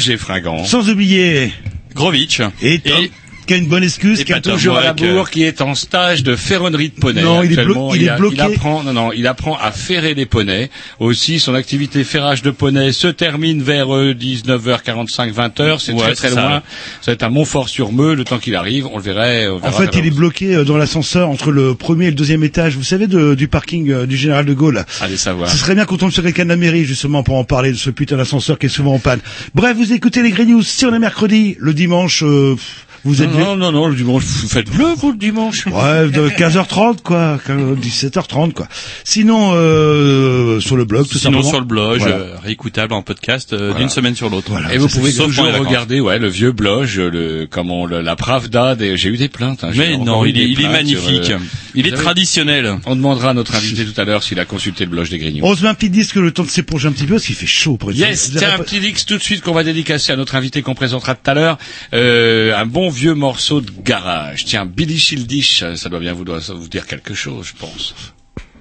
Roger Fringant. sans oublier Grovitch. et Tom, Et- qui a une bonne excuse, Et qui a pas toujours à la avec, euh, bourre, qui est en stage de ferronnerie de poney. Non, il est actuellement. blo- il est a- bloqué. apprend, non, non, il apprend à ferrer des poneys. Aussi, son activité ferrage de poney se termine vers euh, 19h45, 20h. C'est Ouais, très très c'est ça. loin. Ça va être à Montfort-sur-Meux. Le temps qu'il arrive, on le verrait. on En verra fait, il est bloqué euh, dans l'ascenseur entre le premier et le deuxième étage. Vous savez, de- du parking euh, du Général de Gaulle. Allez savoir. Ce serait bien qu'on tombe sur quelqu'un de la mairie, justement, pour en parler de ce putain d'ascenseur qui est souvent en panne. Bref, vous écoutez les Grey News. Si on est mercredi, le dimanche, euh, pff, vous êtes... Non, non, non, le dimanche, vous faites bleu, vous, le dimanche. Ouais, de 15h30 quoi, 17h30 quoi. Sinon euh, sur le blog tout Sinon simplement. sur le blog, Voilà. euh, réécoutable en podcast euh, Voilà. d'une semaine sur l'autre. Voilà. Et vous pouvez toujours regarder, ouais, le vieux blog, le, comment, le- la Pravda. des- J'ai eu des plaintes. Hein, Mais non, il il est sur, magnifique. euh, il est traditionnel. On demandera à notre invité tout à l'heure s'il a consulté le blog des Grignoux. On se met un petit disque le temps de s'éponger un petit peu parce qu'il fait chaud pour Yes, tiens, un petit Dix tout de suite qu'on va dédicacer à notre invité qu'on présentera tout à l'heure. Euh, un bon vieux morceau de garage. Tiens, Billy Childish, ça doit bien vous, doit vous dire quelque chose, je pense.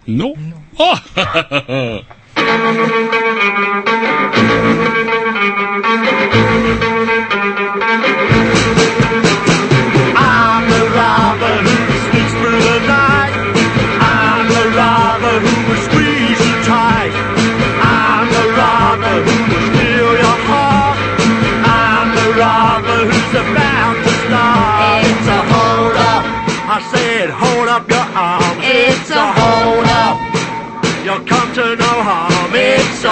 Non, Oh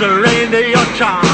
Surrender your charms.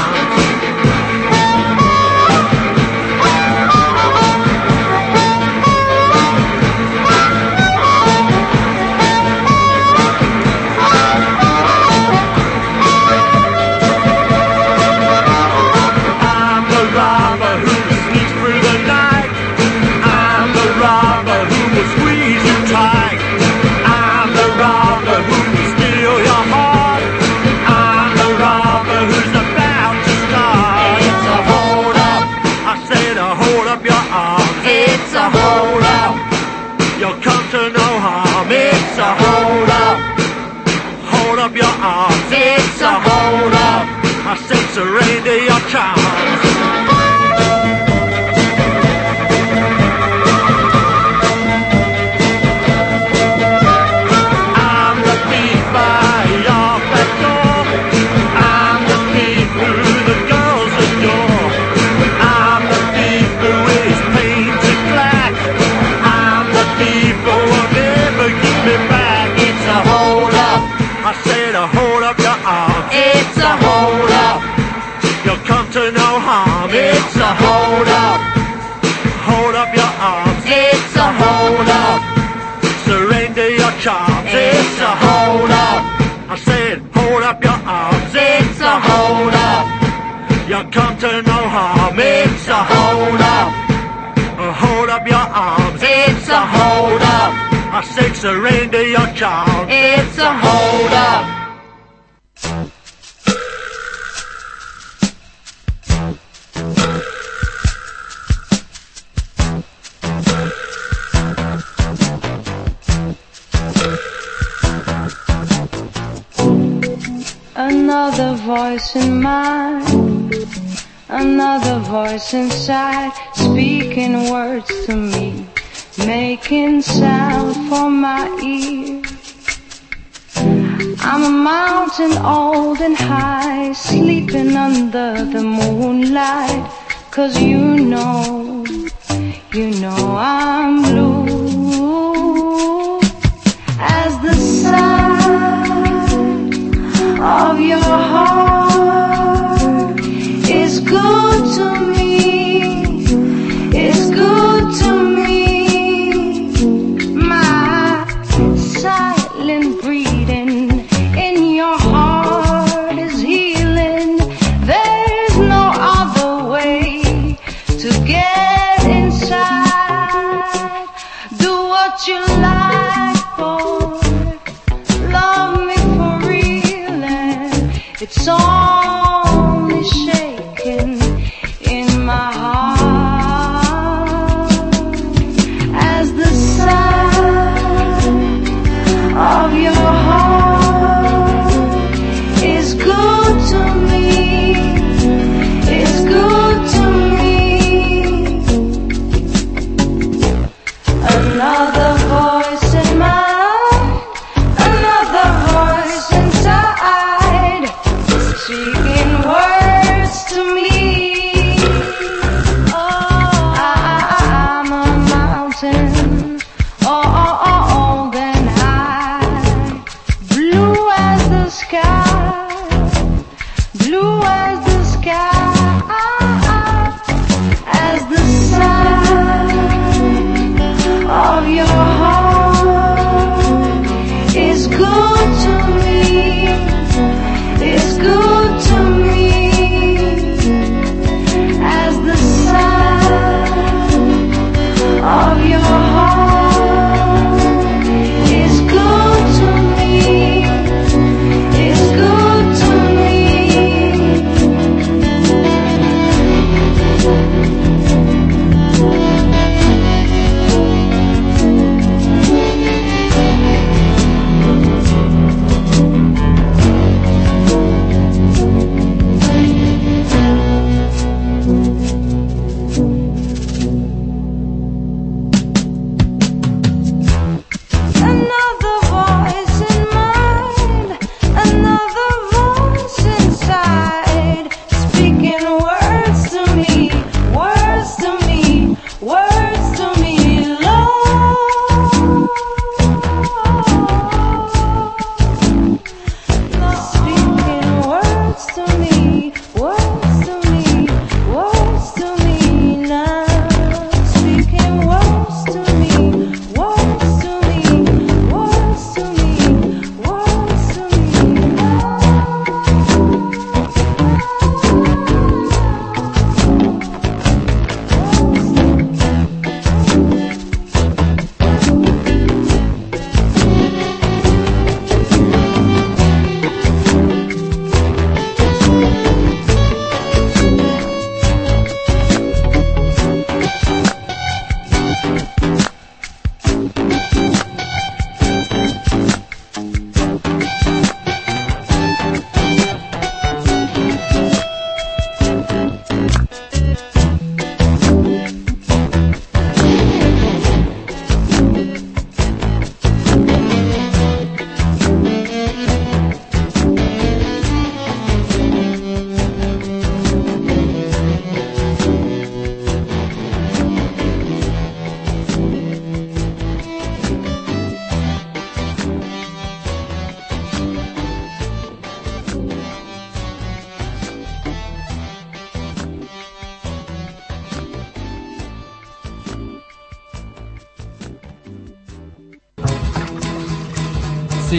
a reindeer charm. It's a hold up. Another voice in my, another voice inside, speaking words to me making sound for my ear. I'm a mountain old and high, sleeping under the moonlight. Cause you know, you know I'm blue. As the sun of your heart.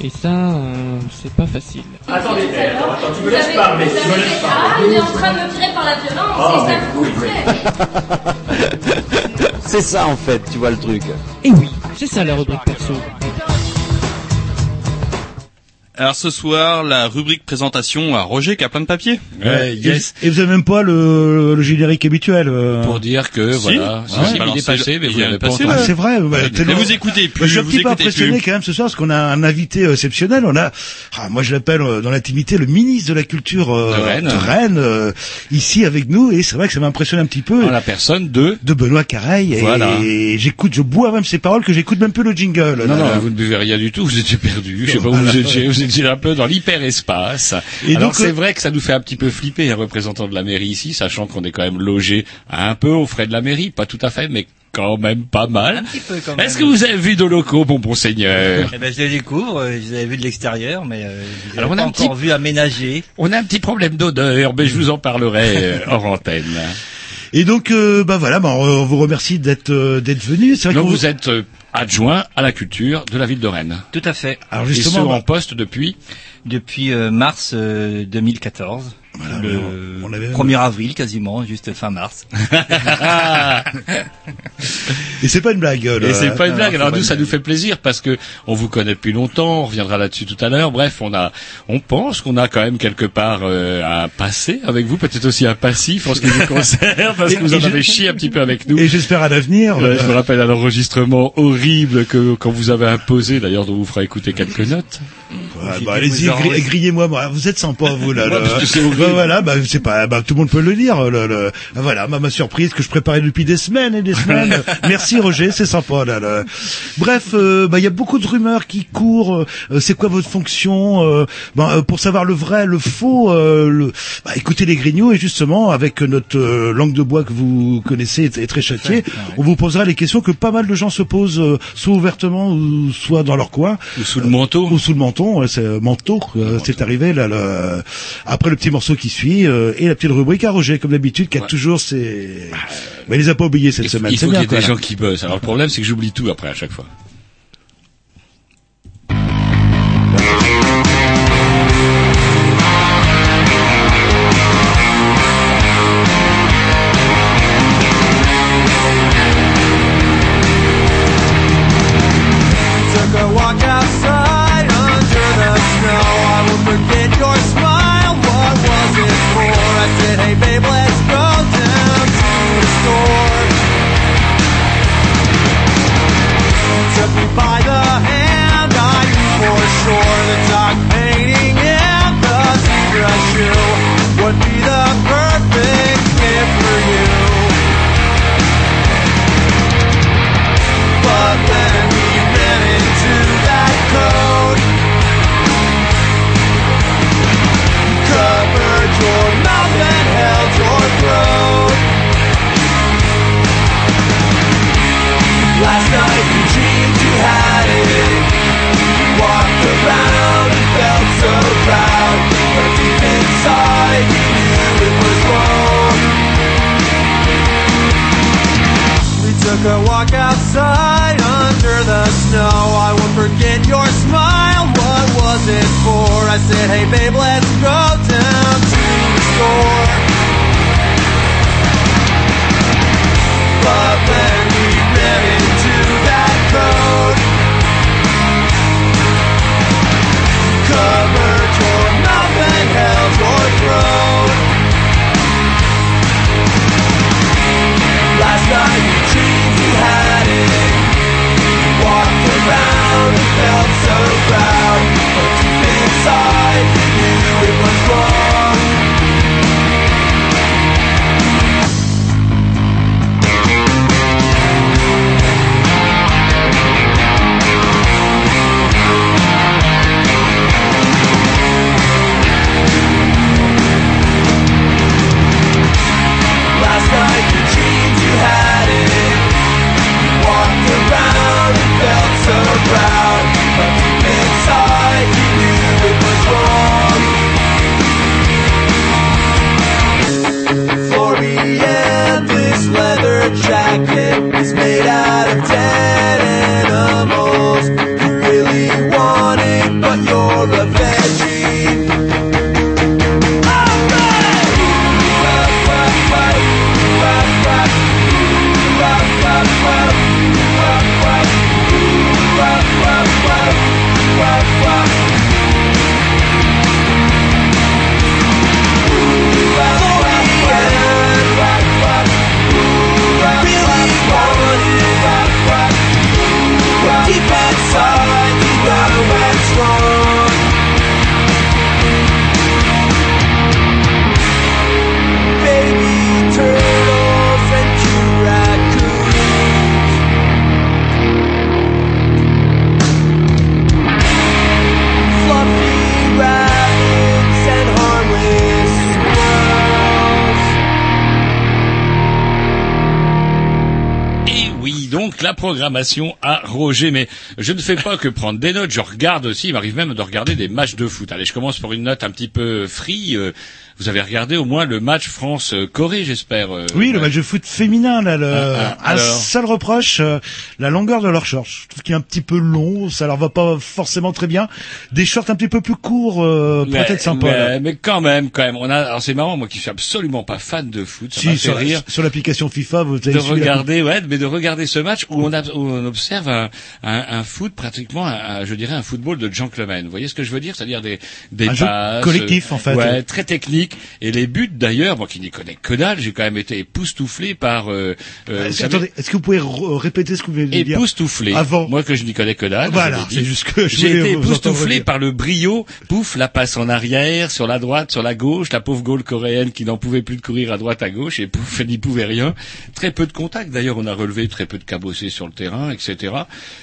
Et ça, euh, c'est pas facile. Attendez, attends, attends, tu me laisses parler, tu me laisses Ah, il est en train de me tirer par la violence, Ah, c'est ça faites. C'est ça en fait, tu vois le truc. Et oui, c'est ça la rubrique perso. Alors ce soir, la rubrique présentation à Roger qui a plein de papier. Ouais, yes. Et vous avez même pas le, le générique habituel. euh. Pour dire que, Si. voilà, Si, si, si, il est passé, mais Il vous est l'avez pas entendu. Ah, c'est vrai. bah, Mais tellement- vous écoutez plus, Bah, je suis un vous petit peu écoutez impressionné plus. quand même ce soir parce qu'on a un invité euh, exceptionnel. On a, ah, moi je l'appelle euh, dans l'intimité le ministre de la culture euh, De Rennes. Rennes, euh, ici avec nous. Et c'est vrai que ça m'impressionne un petit peu. En la personne de... de Benoît Careil et Voilà. j'écoute, je bois même ses paroles que j'écoute même plus le jingle. Non, là, non, là. vous ne buvez rien du tout, vous étiez perdu. Je sais pas où vous étiez, vous étiez un peu dans l'hyperespace. Et Alors donc, c'est euh, vrai que ça nous fait un petit peu flipper, un représentant de la mairie ici, sachant qu'on est quand même logé un peu aux frais de la mairie, pas tout à fait, mais quand même pas mal. Un petit peu quand même. Est-ce que vous avez vu nos locaux, bon seigneur Eh ben, je les découvre, euh, je les avais vus de l'extérieur, mais euh, je les Alors, on a un petit- encore vu aménagés. On a un petit problème d'odeur, mais je vous en parlerai euh, hors antenne. Et donc, euh, bah voilà, bah, on vous remercie d'être euh, d'être venu. C'est vrai Donc qu'on vous êtes euh, adjoint à la culture de la ville de Rennes. Tout à fait. Alors Et ce justement, en bah, poste depuis Depuis euh, mars euh, 2014. Voilà, le on- on avait- 1er avril quasiment, juste fin mars. et c'est pas une blague. euh, Et c'est pas une blague. Alors nous, ça blague. nous fait plaisir parce que on vous connaît depuis longtemps. On reviendra là-dessus tout à l'heure. Bref, on a, on pense qu'on a quand même quelque part euh, un passé avec vous, peut-être aussi un passif en ce qui vous concerne, parce que vous en avez chié un petit peu avec nous. Et j'espère à l'avenir. Euh, je me rappelle un enregistrement horrible que quand vous avez imposé, d'ailleurs, dont vous fera écouter quelques notes. Ouais, bah, allez-y, grillez-moi. moi. Vous êtes sympa, vous là. Là. horrible. Bah, voilà, bah c'est pas, bah tout le monde peut le dire. Le, le- voilà, ma, ma surprise que je préparais depuis des semaines et des semaines. Merci Roger, c'est sympa là. là. Bref, euh, bah il y a beaucoup de rumeurs qui courent. Euh, c'est quoi votre fonction euh, bah, euh, Pour savoir le vrai, le faux. euh, le, bah, écoutez les grignoux et justement avec notre euh, langue de bois que vous connaissez et, très châtiée, on vous posera les questions que pas mal de gens se posent, euh, soit ouvertement ou soit dans leur coin Ou sous le manteau. ou sous le menton, ouais, c'est euh, manteau, euh, c'est arrivé là, le- après le petit morceau qui suit euh, et la petite rubrique à Roger comme d'habitude qui a toujours ses mais il les a pas oubliés cette Il, semaine, il faut qu'il y ait des gens qui bossent. Alors le problème, c'est que j'oublie tout après à chaque fois. Programmation à Roger, mais je ne fais pas que prendre des notes, je regarde aussi, il m'arrive même de regarder des matchs de foot. Allez, je commence par une note un petit peu free. euh, Vous avez regardé au moins le match France-Corée, j'espère. euh, Oui, le match de foot féminin, là, le, Ah, ah, un seul reproche, euh, la longueur de leur short. Je trouve qu'il est un petit peu long, ça leur va pas forcément très bien. Des shorts un petit peu plus courts, euh, peut-être sympa. mais, mais quand même, quand même. On a, alors c'est marrant, moi qui suis absolument pas fan de foot, ça Si, fait sur, rire. sur l'application FIFA, vous avez de la- regarder, ouais, mais de regarder ce match où on, a- où on observe un, un, un foot pratiquement, un- un- je dirais un football de gentleman. Vous voyez ce que je veux dire? C'est-à-dire des, des Un jeu passes, collectif, euh, en fait. Ouais, très technique. Et les buts, d'ailleurs, moi qui n'y connais que dalle, j'ai quand même été époustouflé par. Euh, euh, savez, Attendez, est-ce que vous pouvez répéter ce que vous venez de dire? Époustouflé. Avant. Moi que je n'y connais que dalle. Voilà, c'est juste que J'ai été époustouflé par le brio. Pouf, la passe en arrière, sur la droite, sur la gauche, la pauvre goal coréenne qui n'en pouvait plus de courir à droite, à gauche, et pouf, elle n'y pouvait rien. Très peu de contact. D'ailleurs, on a relevé très peu de cabossés sur le terrain, etc.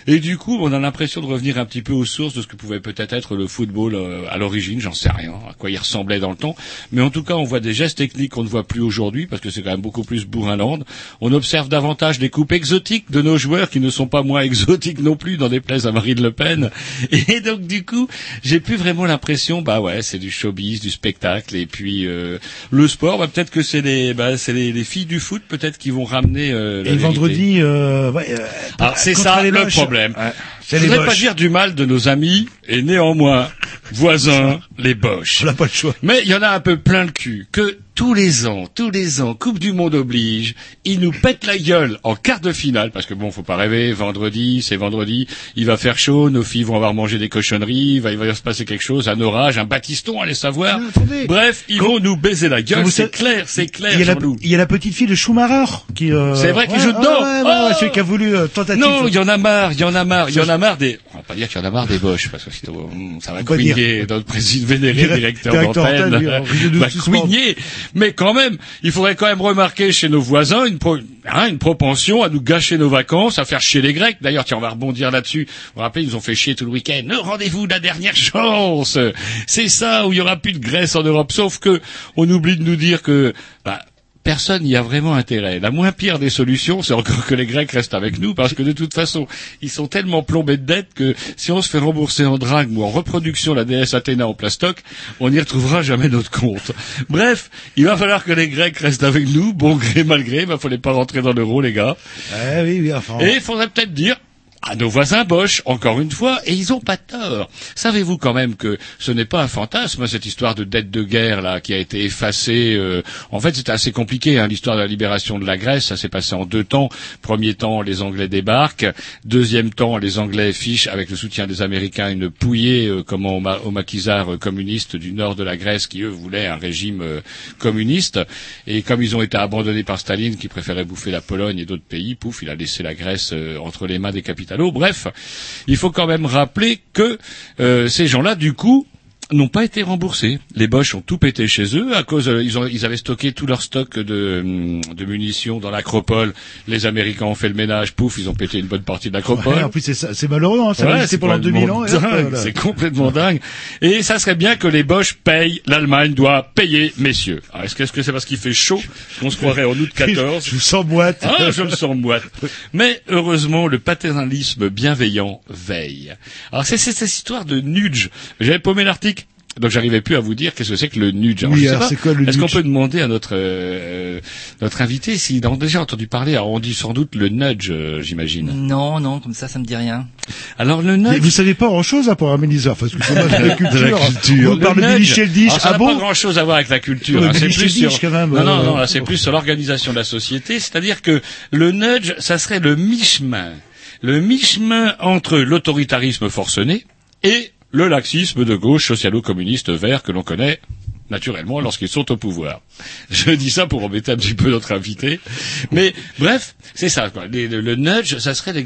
Et du coup, on a l'impression de revenir un petit peu aux sources de ce que pouvait peut-être être le football euh, à l'origine. J'en sais rien, à quoi il ressemblait dans le temps. Mais en tout cas, on voit des gestes techniques qu'on ne voit plus aujourd'hui, parce que c'est quand même beaucoup plus bourrin-land. On observe davantage des coupes exotiques de nos joueurs qui ne sont pas moins exotiques non plus, dans des places à Marine Le Pen. Et donc, du coup, j'ai plus vraiment l'impression, bah ouais, c'est du showbiz, du spectacle, et puis euh, le sport, bah, peut-être que c'est les, bah, c'est les, les filles du foot, peut-être qui vont ramener. Euh, la Et vérité. vendredi, euh, ouais, euh, Alors c'est ça le problème. Ouais, Je voudrais pas moches. dire du mal de nos amis et néanmoins voisins, les boches. On n'a pas le choix. Mais il y en a un peu plein le cul que tous les ans, tous les ans, Coupe du Monde oblige, ils nous pètent la gueule en quart de finale, parce que bon, faut pas rêver, vendredi, c'est vendredi, il va faire chaud, nos filles vont avoir mangé des cochonneries, il va, il va se passer quelque chose, un orage, un bâtiston, allez savoir. Bref, ils vont nous baiser la gueule, c'est clair, c'est clair, Il y, a la, Jean-Loup. il y a la petite fille de Schumacher qui. euh, C'est vrai qu'il ouais, joue dedans. ouais, ouais, Oh celui qui a voulu euh, tentative. Non, il y en a marre, il y en a marre, il y en a marre des. On va pas dire qu'il y en a marre des boches, parce que ça va dire. couigner notre président vénéré, Direct- directeur directeur d'antenne, on va suspendre. Mais quand même, il faudrait quand même remarquer chez nos voisins hein, une propension à nous gâcher nos vacances, à faire chier les Grecs. D'ailleurs, tiens, on va rebondir là-dessus. Vous vous rappelez, ils nous ont fait chier tout le week-end. Le rendez-vous de la dernière chance. C'est ça où il y aura plus de Grèce en Europe. Sauf que on oublie de nous dire que, bah, personne n'y a vraiment intérêt. La moins pire des solutions, c'est encore que les Grecs restent avec nous, parce que de toute façon, ils sont tellement plombés de dettes que si on se fait rembourser en drague ou en reproduction la déesse Athéna en plastoc, on n'y retrouvera jamais notre compte. Bref, il va falloir que les Grecs restent avec nous, bon gré mal gré, il fallait pas rentrer dans l'euro, les gars. Eh oui, oui, enfin. Et il faudrait peut-être dire à nos voisins Bosch, encore une fois, et ils ont pas tort. Savez-vous quand même que ce n'est pas un fantasme, cette histoire de dette de guerre là qui a été effacée. euh, en fait, c'était assez compliqué, hein, l'histoire de la libération de la Grèce. Ça s'est passé en deux temps. Premier temps, les Anglais débarquent. Deuxième temps, les Anglais fichent, avec le soutien des Américains, une pouillée, euh, comment, au, ma- au maquisard communiste du nord de la Grèce, qui eux voulaient un régime euh, communiste. Et comme ils ont été abandonnés par Staline, qui préférait bouffer la Pologne et d'autres pays, pouf, il a laissé la Grèce euh, entre les mains des Bref, il faut quand même rappeler que euh, ces gens-là, du coup, n'ont pas été remboursés. Les Boches ont tout pété chez eux à cause euh, ils, ont, ils avaient stocké tout leur stock de, de munitions dans l'acropole. Les Américains ont fait le ménage, pouf, ils ont pété une bonne partie de l'acropole. Ouais, en plus, c'est c'est malheureux, hein, ça Ouais, c'est pendant 2000 ans. C'est complètement dingue. Et ça serait bien que les Boches payent. L'Allemagne doit payer, messieurs. Alors, est-ce que c'est parce qu'il fait chaud qu'on se croirait en août 14 Je vous sens boîte. ah, je me sens moite. Mais heureusement, le paternalisme bienveillant veille. Alors c'est c'est cette histoire de nudge. J'avais paumé l'article. Donc j'arrivais plus à vous dire qu'est-ce que c'est que le nudge. Alors, Oui, pas, c'est quoi le Est-ce qu'on peut demander à notre euh, notre invité s'il a déjà entendu parler? Alors on dit sans doute le nudge, euh, j'imagine. Non, non, comme ça, ça me dit rien. Alors le Mais nudge. vous savez pas grand chose à pour Améliseur, parce que c'est pas de la culture. De la culture. On parle de Billy ça Ah n'a bon pas grand chose à voir avec la culture. Hein. C'est Billy plus Sheldon, sur... quand même, Non, non, euh, non, là, c'est plus sur l'organisation de la société. C'est-à-dire que le nudge, ça serait le mi-chemin. Le mi-chemin entre l'autoritarisme forcené et le laxisme de gauche socialo-communiste vert que l'on connaît naturellement lorsqu'ils sont au pouvoir. Je dis ça pour embêter un petit peu notre invité. Mais bref, c'est ça. Quoi. Le, nudge, ça serait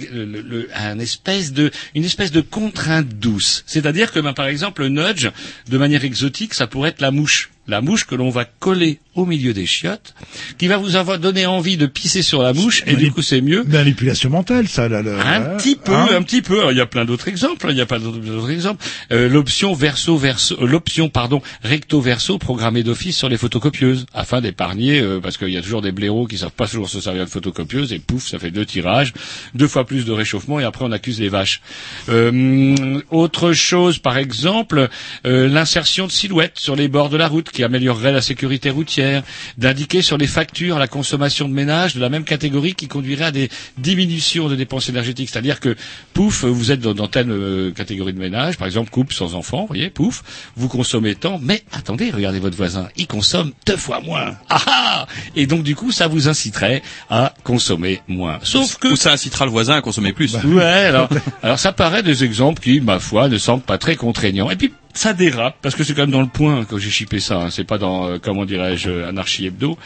un espèce de, une espèce de contrainte douce. C'est-à-dire que, ben, par exemple, le nudge, de manière exotique, ça pourrait être la mouche. La mouche que l'on va coller au milieu des chiottes, qui va vous avoir donné envie de pisser sur la mouche, et du coup c'est mieux. Manipulation mentale, ça, là. là, Un là. petit peu, Hein un petit peu. Alors, il y a plein d'autres exemples. hein, Il y a pas d'autres exemples. Euh, l'option verso verso, euh, l'option pardon recto verso programmée d'office sur les photocopieuses afin d'épargner euh, parce qu'il y a toujours des blaireaux qui savent pas toujours se servir de photocopieuse et pouf, ça fait deux tirages, deux fois plus de réchauffement et après on accuse les vaches. Euh, autre chose, par exemple, euh, l'insertion de silhouettes sur les bords de la route qui améliorerait la sécurité routière, d'indiquer sur les factures la consommation de ménage de la même catégorie qui conduirait à des diminutions de dépenses énergétiques. C'est-à-dire que, pouf, vous êtes dans, dans telle euh, catégorie de ménage, par exemple couple sans enfant, vous voyez, pouf, vous consommez tant, mais attendez, regardez votre voisin, il consomme deux fois moins. Ah ah Et donc du coup, ça vous inciterait à consommer moins. Sauf que Ou ça incitera le voisin à consommer plus. Ouais, alors, alors ça paraît des exemples qui, ma foi, ne semblent pas très contraignants. Et puis ça dérape parce que c'est quand même dans le point que j'ai chippé ça. Hein. C'est pas dans, euh, comment dirais-je, euh, Anarchie Hebdo.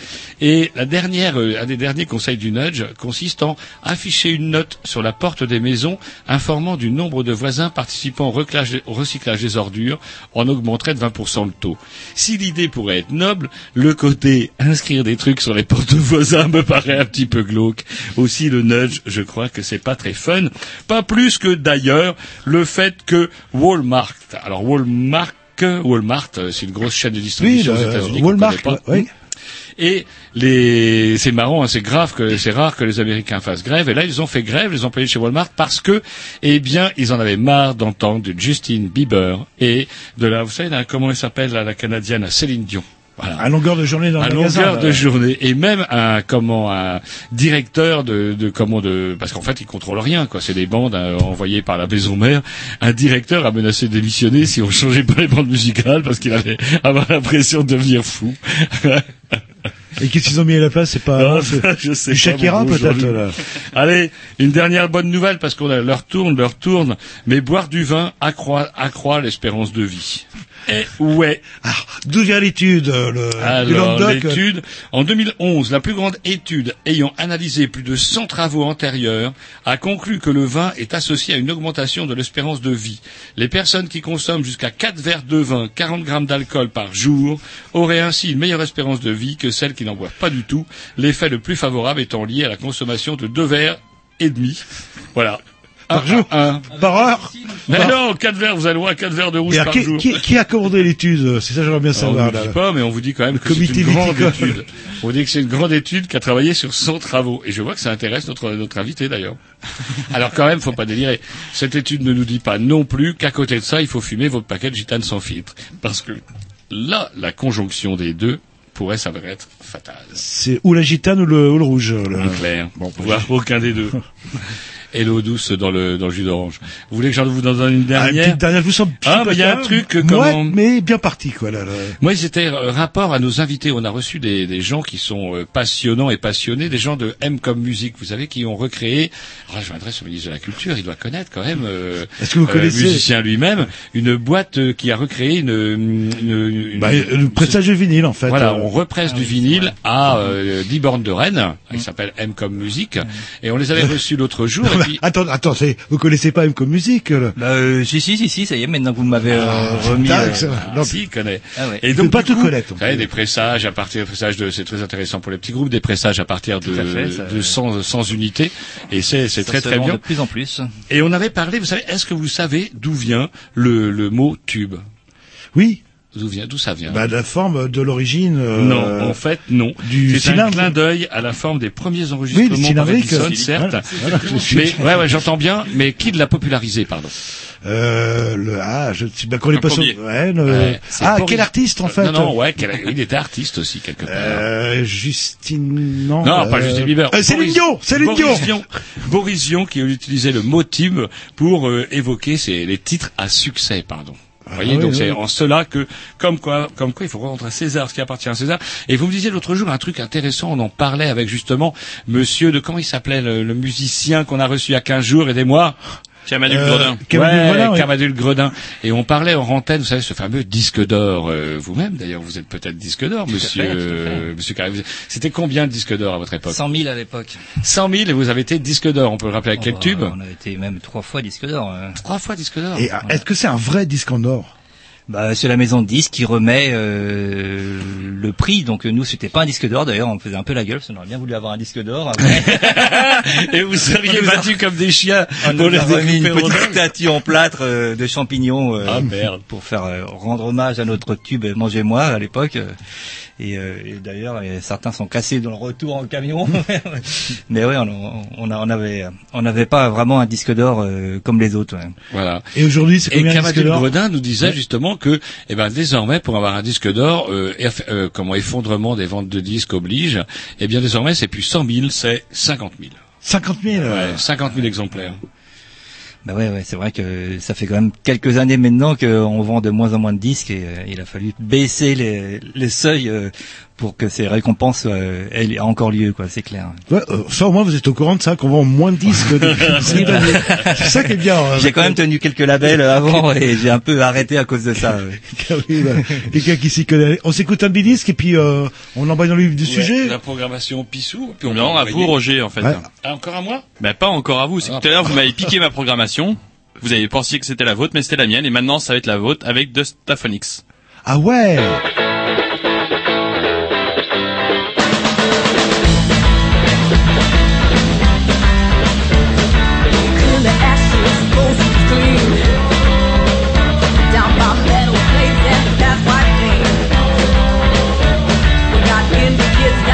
Et la dernière, euh, un des derniers conseils du nudge consiste en afficher une note sur la porte des maisons informant du nombre de voisins participant au recyclage des ordures. On augmenterait de 20% le taux. Si l'idée pourrait être noble, le côté inscrire des trucs sur les portes de voisins me paraît un petit peu glauque. Aussi le nudge, je crois que c'est pas très fun. Pas plus que d'ailleurs le fait que Walmart, alors Walmart, Walmart, euh, c'est une grosse chaîne de Oui, distribution aux le- États-Unis. Walmart, pas. oui. Et les, c'est marrant, hein, c'est grave que c'est rare que les Américains fassent grève. Et là, ils ont fait grève, les employés de chez Walmart, parce que, eh bien, ils en avaient marre d'entendre de Justin Bieber et de la, vous savez, comment elle s'appelle, la canadienne, Céline Dion. Voilà. À longueur de journée dans À le magasin. longueur de journée et même un comment un directeur de, de comment de parce qu'en fait ils contrôlent rien quoi c'est des bandes euh, envoyées par la maison mère un directeur a menacé de démissionner si on changeait pas les bandes musicales parce qu'il allait avoir l'impression de devenir fou Et qu'est-ce qu'ils ont mis à la place C'est pas. non, je sais du pas, Shakira peut-être. Allez, une dernière bonne nouvelle parce qu'on leur tourne, leur tourne, mais boire du vin accroît, accroît l'espérance de vie. Et ouais. Ah, D'où vient l'étude euh, l'étude, en 2011, la plus grande étude ayant analysé plus de 100 travaux antérieurs a conclu que le vin est associé à une augmentation de l'espérance de vie. Les personnes qui consomment jusqu'à 4 verres de vin, 40 grammes d'alcool par jour, auraient ainsi une meilleure espérance de vie que celles qui n'en boivent pas du tout, l'effet le plus favorable étant lié à la consommation de 2 verres et demi. Voilà. Par jour Un. Par heure Mais Par- non, 4 verres, vous allez voir 4 verres de rouge par qui, jour. qui, qui a commandé l'étude C'est ça, j'aimerais bien on savoir. ne là. dit pas, mais on vous dit quand même que c'est une grande étude. On vous dit que c'est une grande étude qui a travaillé sur 100 travaux. Et je vois que ça intéresse notre, notre invité d'ailleurs. Alors quand même, faut pas délirer. Cette étude ne nous dit pas non plus qu'à côté de ça, il faut fumer votre paquet de gitane sans filtre. Parce que là, la conjonction des deux pourrait s'avérer être fatale. C'est ou la gitane ou le, ou le rouge. le- En clair. Bon, voire aucun des deux. Et l'eau douce dans le, dans le jus d'orange. Vous voulez que j'en vous donne une Ah, une dernière petite dernière, je vous sens. Ah, mais il y a un truc, euh, Moi, comment- mais bien parti quoi là. là. Moi, c'était euh, rapport à nos invités. On a reçu des, des gens qui sont euh, passionnants et passionnés, des gens de M comme musique, vous savez, qui ont recréé. Alors, je m'adresse au ministre de la Culture, il doit connaître quand même. Euh, Est-ce que vous euh, connaissez- musicien lui-même, une boîte euh, qui a recréé une, une, une- Bah, le pressage de vinyle en fait. voilà, on represse du vinyle à euh, 10 bornes de Rennes. Il s'appelle M comme musique, et on les avait reçus l'autre jour. Attends, attends, vous connaissez pas comme musique là. Bah, euh, si, si, si, si, ça y est, maintenant que vous m'avez euh, remis... tac, euh. Ah, Non, si, connaît. Ah ouais. Et donc, pas tout coup, connaître, Vous on savez, peut des pressages à partir de pressages de, c'est très intéressant pour les petits groupes, des pressages à partir de, à fait, ça- de 100, 100 unités. Et c'est, c'est très très bien. de plus en plus. Et on avait parlé, vous savez, est-ce que vous savez d'où vient le, le mot tube? Oui. D'où vient, d'où ça vient Bah, de la forme de l'origine. euh, Non, en fait, non. du C'est un clin d'œil à la forme des premiers Oui, enregistrements le par. Edison, euh, certes. voilà, Mais ouais, ouais, j'entends bien. Mais qui l'a popularisé, pardon Euh, le, ah, je ne bah, connais Le pas son, premier. ouais, le- Ouais, c'est ah, quel artiste, en fait? Non, non, ouais, quel- il était artiste aussi quelque part. Euh, Justine, non. Non, pas euh, Justin Bieber. Euh, Céline Boris- Dion, Céline Boris Dion. Dion. Boris Dion qui utilisait le mot tube pour euh, évoquer ces, les titres à succès, pardon. Vous voyez, Ah donc oui. c'est en cela que, comme quoi, comme quoi, il faut rendre à César ce qui appartient à César. Et vous me disiez l'autre jour un truc intéressant, on en parlait avec justement Monsieur de comment il s'appelait le, le musicien qu'on a reçu il y a 15 jours, aidez-moi. Camadul Euh, Gredin. Camadul ouais, Gredin, oui. Camadul Gredin. Et on parlait en antenne, vous savez, ce fameux disque d'or. euh, Vous-même, d'ailleurs, vous êtes peut-être disque d'or, monsieur, fait, euh, monsieur Carré. Vous- C'était combien de disques d'or à votre époque 100 000 à l'époque. 100 000 et vous avez été disque d'or. On peut le rappeler avec Oh, quel bah, tube On a été même trois fois disque d'or. euh. Trois fois disque d'or. Et ah, est-ce que c'est un vrai disque en or? Bah, c'est la maison de disques qui remet euh, le prix. Donc euh, nous, c'était pas un disque d'or. D'ailleurs, on faisait un peu la gueule. parce qu'on aurait bien voulu avoir un disque d'or. Et vous seriez On battus comme des chiens on pour nous les a remis une petite statue en plâtre euh, de champignons euh, Ah, merde. pour faire rendre hommage à notre tube Mangez-moi à l'époque. Et, euh, et d'ailleurs, euh, certains sont cassés dans le retour en camion. Mais ouais, on, on, a- on avait, on n'avait pas vraiment un disque d'or euh, comme les autres. ouais. Voilà. Et aujourd'hui, c'est Et combien un disque d'or? Gredin nous disait Ouais. justement que, eh ben, désormais, pour avoir un disque d'or, euh, eff- euh, comment effondrement des ventes de disques oblige, eh bien, désormais, c'est plus 100 000, c'est 50 000. 50 000. Ouais, euh, 50 000 exemplaires. Bah ouais, ouais, c'est vrai que ça fait quand même quelques années maintenant qu'on vend de moins en moins de disques et euh, il a fallu baisser les, les seuils euh, pour que ces récompenses euh, aient encore lieu, quoi. C'est clair. Ouais, euh, ça au moins vous êtes au courant de ça qu'on vend moins de disques. C'est ça qui est bien. euh, J'ai quand même tenu quelques labels avant et j'ai un peu arrêté à cause de ça. ouais. oui, bah, Quelqu'un qui s'y connaît. On s'écoute un petit disque et puis euh, on embraye dans le vif du Ouais, sujet. La programmation Pissou. Puis on Non, à vous, Roger, en fait. Ouais. Ah, encore à moi? Bah, pas encore à vous. C'est que Ah, tout à l'heure, vous m'avez piqué ma programmation. Vous avez pensé que c'était la vôtre, mais c'était la mienne. Et maintenant, ça va être la vôtre avec The Staphonix. Ah ouais? is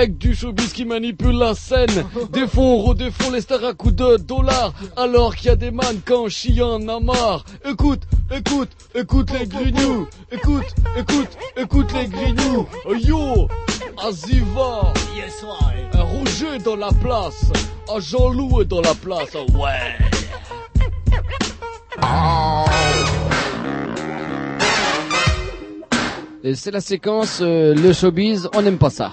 mecs du showbiz qui manipulent la scène. Des fonds, redéfont les stars à coups de dollars. Alors qu'il y a des man quand chien en a marre. Écoute, écoute, écoute les grignoux. Écoute, écoute, écoute les grignoux. Oh, Yo, Aziva. Un Roger dans la place. Un Jean-Loup est dans la place. Oh, ouais. Et c'est la séquence euh, le showbiz, on n'aime pas ça.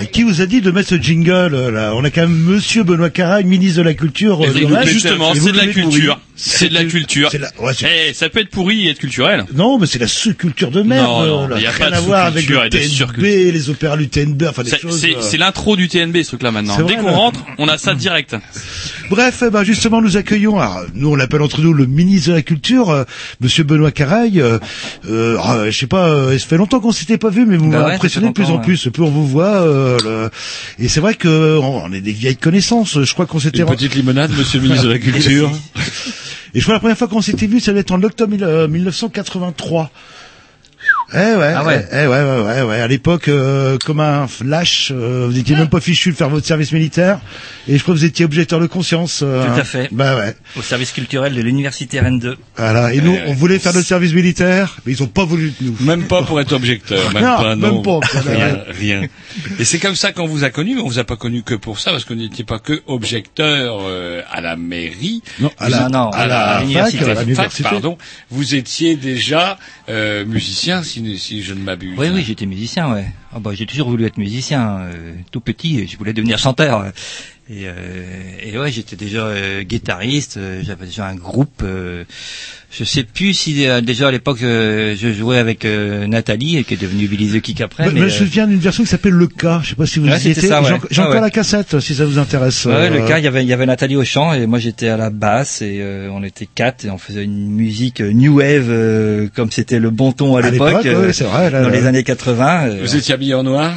Et qui vous a dit de mettre ce jingle là? On a quand même Monsieur Benoît Caragne, ministre de la Culture. Et euh, justement, c'est de la culture. C'est de la culture. C'est la- ouais, c'est- Eh, ça peut être pourri et être culturel. Non, mais c'est la sous-culture de merde. Non, non, là. il y a Rien pas de à voir avec le TNB, les opéras du TNB, enfin des C'est- choses. C'est euh, c'est l'intro du TNB ce truc là maintenant. Dès qu'on rentre, on a ça direct. Bref, ben justement, nous accueillons, alors, nous on l'appelle entre nous le ministre de la Culture, euh, Monsieur Benoît Caraille. Euh, euh, ah, je sais pas, euh, ça fait longtemps qu'on s'était pas vu, mais vous Bah m'avez ouais, impressionné ça de plus en plus. Plus on vous voit, euh, le- et c'est vrai que on on est des vieilles connaissances. Je crois qu'on s'était Une petite limonade, monsieur le ministre de la Culture. Et je crois la première fois qu'on s'était vu, ça devait être en octobre mille- euh, 1983. Eh ouais, Ah ouais. eh ouais, ouais, ouais, ouais. À l'époque, euh, comme un flash, euh, vous étiez même pas fichu de faire votre service militaire, et je crois que vous étiez objecteur de conscience. euh, Tout à fait. Bah ouais. Au service culturel de l'université Rennes 2. Voilà. Et nous, on voulait faire notre service militaire, mais ils ont pas voulu de nous. Même pas pour être objecteur, même Non, pas, non. même pas. Rien, rien. Et c'est comme ça qu'on vous a connu, mais on vous a pas connu que pour ça, parce que vous n'étiez pas que objecteur euh, à la mairie. Non, à la- non, à la à fac, l'université. à la fac, pardon. Vous étiez déjà euh, musicien, Oui, oui, j'étais musicien, ouais. Ah bah, j'ai toujours voulu être musicien. euh, tout petit, je voulais devenir chanteur. Et, euh, et ouais, j'étais déjà euh, guitariste. euh, J'avais déjà un groupe. euh, je sais plus si euh, déjà à l'époque euh, je jouais avec euh, Nathalie, et qui est devenue Billy the Kick après. Mais, je me souviens d'une version qui s'appelle Le Cas. Je sais pas si vous Ouais, y c'était étiez. ouais. J'ai Ah encore ouais. la cassette, si ça vous intéresse. Ouais, euh, le cas, il y avait, il y avait Nathalie au chant et moi j'étais à la basse et euh, on était quatre et on faisait une musique euh, new wave euh, comme c'était le bon ton à À l'époque, c'est vrai, là, dans là. les années 80. euh, Vous étiez habillé en noir?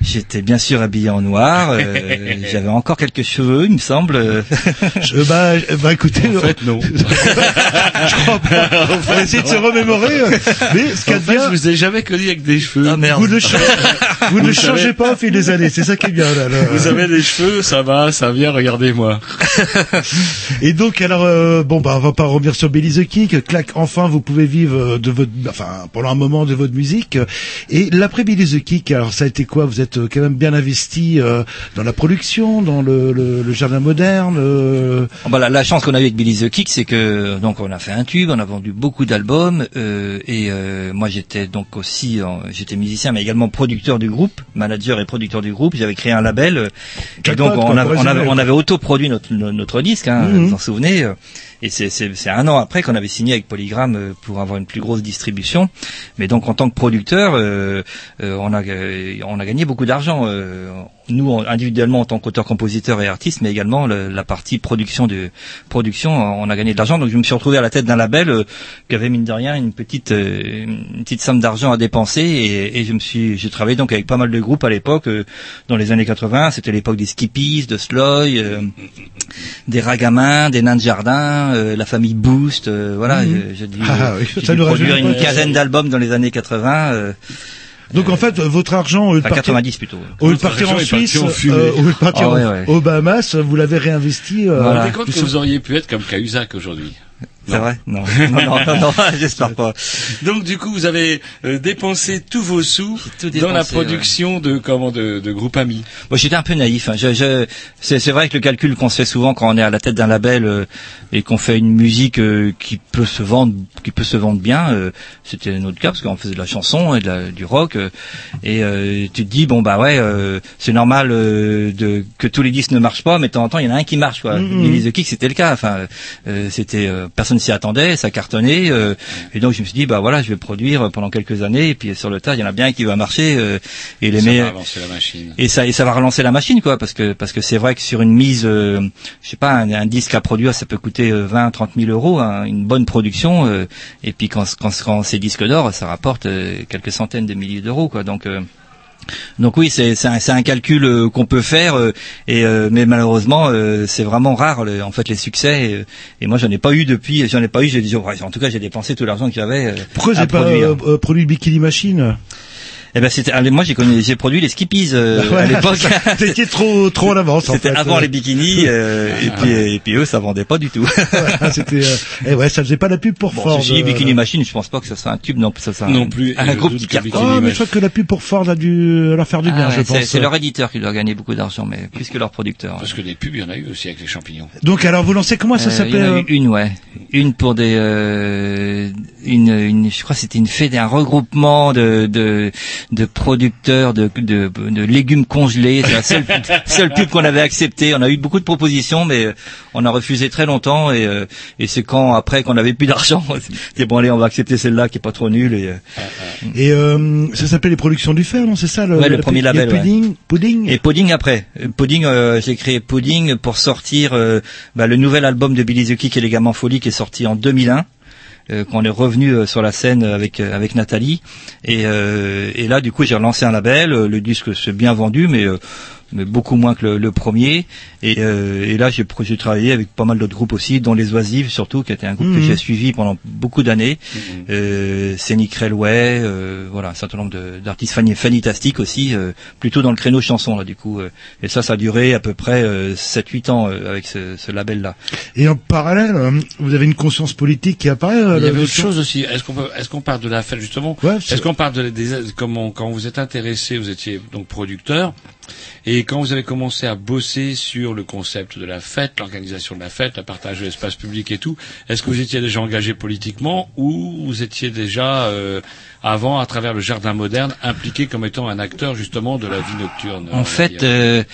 J'étais bien sûr habillé en noir. euh, J'avais encore quelques cheveux, il me semble. Je- bah, euh, bah, écoutez, En fait, non. je crois pas. On va essayer de se remémorer. euh, Mais ce qu'il y a En de fait, bien, je vous ai jamais connu avec des cheveux. Ah merde. vous ne, cha- vous ne changez pas au fil des années. C'est ça qui est bien. Là, là. Vous avez des cheveux, ça va, ça vient, regardez-moi. Et donc, alors, euh, bon, bah, on va pas revenir sur Billy the Kick. Clac, enfin, vous pouvez vivre de votre, enfin, pendant un moment de votre musique. Et l'après Billy the Kick, alors, ça a été quoi? Vous êtes euh, quand même bien investi euh, dans la production, dans le, le, le jardin moderne. euh, Oh, bah, la, la chance qu'on a eu avec Billy the Kick, c'est que donc on a fait un tube, on a vendu beaucoup d'albums euh, et euh, moi j'étais donc aussi j'étais musicien mais également producteur du groupe, manager et producteur du groupe. J'avais créé un label et donc on, avait, pour on, avait, on avait autoproduit notre, notre, disque, hein, Mhm. vous en souvenez. Et c'est un an après qu'on avait signé avec Polygram euh, pour avoir une plus grosse distribution. Mais donc en tant que producteur, euh, euh, on a euh, on a gagné beaucoup d'argent. Nous en- individuellement en tant qu'auteur, compositeur et artiste, mais également le- la partie production de production, on a gagné de l'argent. Donc je me suis retrouvé à la tête d'un label euh, qui avait mine de rien une petite euh, une petite somme d'argent à dépenser et, et je me suis j'ai travaillé donc avec pas mal de groupes à l'époque euh, dans les années 80. C'était l'époque des Skippies, de Sloy, euh, des Ragamins, des Nains de Jardin, euh, la famille Boost. euh, voilà, Mhm. j'ai j'ai dû, Ah oui, dû produire une quinzaine d'albums dans les années 80. Donc en fait, votre argent, au lieu de partir, 90 plutôt. au lieu de Votre partir en Suisse, euh, au lieu de partir Ah ouais, en- ouais. aux Bahamas, vous l'avez réinvesti. euh, Vous vous rendez compte que vous auriez pu être comme Cahuzac aujourd'hui? C'est vrai Non, non, non, non, non, j'espère pas. Donc du coup, vous avez euh, dépensé tous vos sous tout dans la production de comment de, de groupe amis. Moi, j'étais un peu naïf. hein. Je, je, c'est, c'est vrai que le calcul qu'on se fait souvent quand on est à la tête d'un label euh, et qu'on fait une musique euh, qui peut se vendre, qui peut se vendre bien, euh, c'était notre cas parce qu'on faisait de la chanson et de la- du rock. euh, et euh, tu te dis bon bah ouais, euh, c'est normal euh, de, que tous les disques ne marchent pas, mais de temps en temps il y en a un qui marche. Quoi. Mhm. Billy the Kick, c'était le cas. Enfin, euh, c'était euh, personne s'y attendait, ça cartonnait. euh, et donc je me suis dit bah voilà, je vais produire pendant quelques années et puis sur le tas il y en a bien qui va marcher. euh, et les Ça meilleurs va la machine. et ça et ça va relancer la machine quoi parce que parce que c'est vrai que sur une mise euh, je sais pas un, un disque à produire ça peut coûter euh, 20 30 000 euros hein, une bonne production euh, et puis quand quand quand c'est disque d'or ça rapporte euh, quelques centaines de milliers d'euros quoi donc euh, Donc oui, c'est un, c'est un calcul euh, qu'on peut faire, euh, et euh, mais malheureusement, euh, c'est vraiment rare le- en fait les succès. Et, et moi, j'en ai pas eu depuis, j'en ai pas eu. J'ai en tout cas, j'ai dépensé tout l'argent avait. euh, Pourquoi j'ai pas produire. euh, produit Bikini Machine? Eh ben c'était, moi j'ai connu, j'ai produit les Skippies euh, Ouais, à l'époque. T'étais trop trop en avance. en C'était fait. avant les bikinis, euh, et puis et puis eux, ça vendait pas du tout. C'était, euh, eh ouais, ça faisait pas la pub pour Bon, Ford. ceci, euh. Bikini Machine, je pense pas que ça soit un tube, non, ça soit un, Non plus, et un je groupe qui cartonne. Bikini Oh, mais je crois que la pub pour Ford a dû leur faire du bien, Ah ouais, je c'est- pense. C'est leur éditeur qui doit gagner beaucoup d'argent, mais plus que leur producteur. Parce que des pubs, il y en a eu aussi avec les champignons. Donc alors vous lancez comment ça Euh, s'appelait il y en a euh, eu Une, ouais. Une pour des, euh, une, une, je crois que c'était une fête, un regroupement de, de, de producteurs de, de, de légumes congelés. C'est la seule, seule pub qu'on avait acceptée. On a eu beaucoup de propositions, mais euh, on a refusé très longtemps. Et, euh, et c'est quand après qu'on avait plus d'argent, c'est bon allez, on va accepter celle-là qui est pas trop nulle. Et, euh, Et euh, ça s'appelle les productions du fer, non C'est ça le, Ouais, le la- premier label, ouais. Pudding, pudding. Et Pudding après. Pudding, euh, j'ai créé Pudding pour sortir euh, bah, le nouvel album de Billy the Kick et les Gamins Folie qui est sorti en 2001. Euh, quand on est revenu euh, sur la scène avec euh, avec Nathalie. Et, et là du coup j'ai relancé un label. Le disque s'est bien vendu mais mais beaucoup moins que le, le premier et, euh, et là j'ai j'ai travaillé avec pas mal d'autres groupes aussi dont les Oisives surtout qui était un groupe que Mhm. j'ai suivi pendant beaucoup d'années euh, Scénic Railway euh, voilà un certain nombre de- d'artistes fani- fantastiques aussi euh, plutôt dans le créneau chanson là du coup euh, et ça ça a duré à peu près 7-8 ans euh, avec ce, ce label là Et en parallèle, euh, vous avez une conscience politique qui apparaît. euh, Il y avait autre chose aussi. Est-ce qu'on peut, est-ce qu'on parle de la fête justement? C'est- Est-ce qu'on parle de, des, comment, quand vous êtes intéressé, vous étiez donc producteur, et quand vous avez commencé à bosser sur le concept de la fête, l'organisation de la fête, le partage de l'espace public et tout, est-ce que vous étiez déjà engagé politiquement ou vous étiez déjà euh, avant, à travers le jardin moderne, impliqué comme étant un acteur justement de la vie nocturne En fait, euh,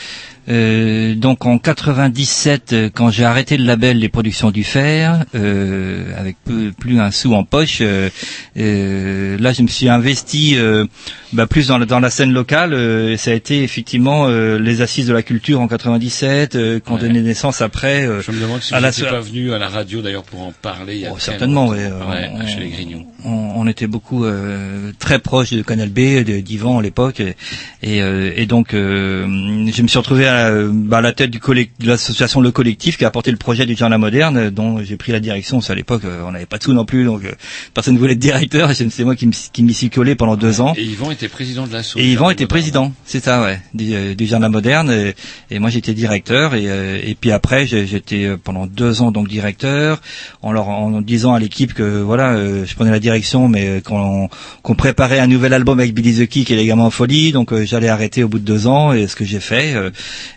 euh, donc en 97, euh, quand j'ai arrêté le label Les Productions du Fer, euh, avec peu, plus un sou en poche, euh, euh, là je me suis investi euh, bah, plus dans la, dans la scène locale. euh, et ça a été effectivement euh, les assises de la culture en 97, euh, qui ont donné naissance après. euh, Je me demande si à vous n'étiez so- pas venu à la radio d'ailleurs pour en parler. Il y a Oh, certainement, ouais, Ouais, on- chez les Grignons. on, on était beaucoup euh, très proches de Canal B, de- d'Yvan à l'époque, et, et, euh, et donc euh, je me suis retrouvé à, bah, à la tête du de l'association Le Collectif qui a apporté le projet du Jardin Moderne, euh, dont j'ai pris la direction. Parce qu'à l'époque, euh, on n'avait pas de sous non plus, donc euh, personne ne voulait être directeur. et C'est moi qui m'y suis collé pendant deux ans. Et Yvan était président de l'asso. Et Yvan était président, c'est ça, ouais, du, du jardin moderne. Et, et moi, j'étais directeur. Et, euh, et puis après, j'étais pendant deux ans donc directeur, en leur en disant à l'équipe que voilà, euh, je prenais la direction, mais qu'on qu'on préparait un nouvel album avec Billy the Kick et les gamins en folie. Donc euh, j'allais arrêter au bout de deux ans. Et ce que j'ai fait.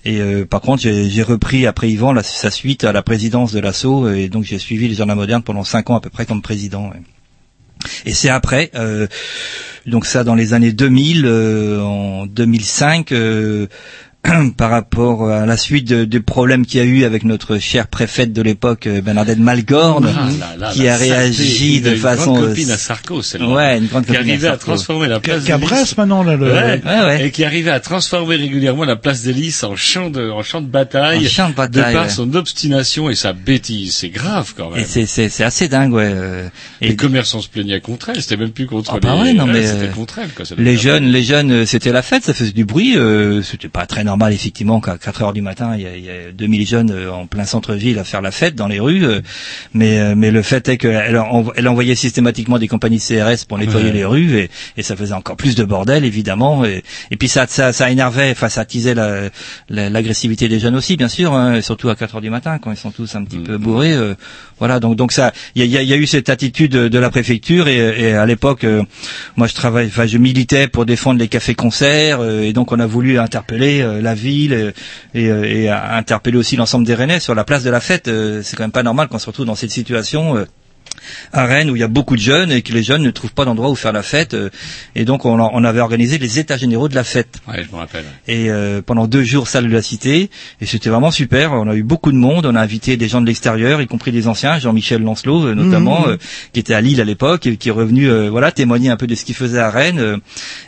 Euh, et euh, par contre, j'ai repris après Yvan sa suite à la présidence de l'assaut. Et donc j'ai suivi les jardins modernes pendant cinq ans à peu près comme président. Et c'est après, euh, donc ça dans les années 2000, euh, en 2005, euh, par rapport à la suite de- des problèmes qu'il y a eu avec notre chère préfète de l'époque, euh, Bernadette Malgorne, Ah là là, qui a réagi de une façon... grande euh, copine à Sarko, celle-là. Ouais, une grande qui copine à arrivait à, transformer la place Qui maintenant, là, le- Ouais. Ouais, ouais. et qui arrivait à transformer régulièrement la place des Lys en champ de en champ de bataille, En champ de bataille, par ouais. son obstination et sa bêtise c'est grave quand même Et c'est c'est c'est assez dingue, ouais. euh, Et les commerçants se plaignaient contre elle c'était même plus contre Ah bah les ouais, non, mais, c'était euh, contre elle quoi les jeunes, les jeunes, euh, c'était la fête, ça faisait du bruit. Euh, c'était pas très normal effectivement qu'à 4 heures du matin, il y a, il y a 2000 jeunes euh, en plein centre-ville à faire la fête dans les rues. euh, mais euh, mais le fait est qu'elle elle envoyait systématiquement des compagnies CRS pour nettoyer Ouais. les rues et, et ça faisait encore plus de bordel évidemment. Et, et puis ça ça ça énervait, enfin ça attisait la- la- l'agressivité des jeunes aussi bien sûr, hein, surtout à 4 heures du matin quand ils sont tous un petit peu bourrés. euh, voilà donc donc ça il y a, y a- eu cette attitude de, la préfecture et, et à l'époque euh, moi je travaille enfin je militais pour défendre les cafés concerts euh, et donc on a voulu interpeller euh, la ville euh, et, euh, et à- interpeller aussi l'ensemble des Rennais sur la place de la fête. Euh, c'est quand même pas normal qu'on se retrouve dans cette situation euh, à Rennes où il y a beaucoup de jeunes et que les jeunes ne trouvent pas d'endroit où faire la fête euh, et donc on, avait organisé les états généraux de la fête. Ouais je me rappelle et euh, pendant deux jours salle de la cité et c'était vraiment super. On a eu beaucoup de monde on a invité des gens de l'extérieur y compris des anciens Jean-Michel Lancelot euh, notamment euh, qui était à Lille à l'époque et qui est revenu euh, voilà témoigner un peu de ce qu'il faisait à Rennes euh,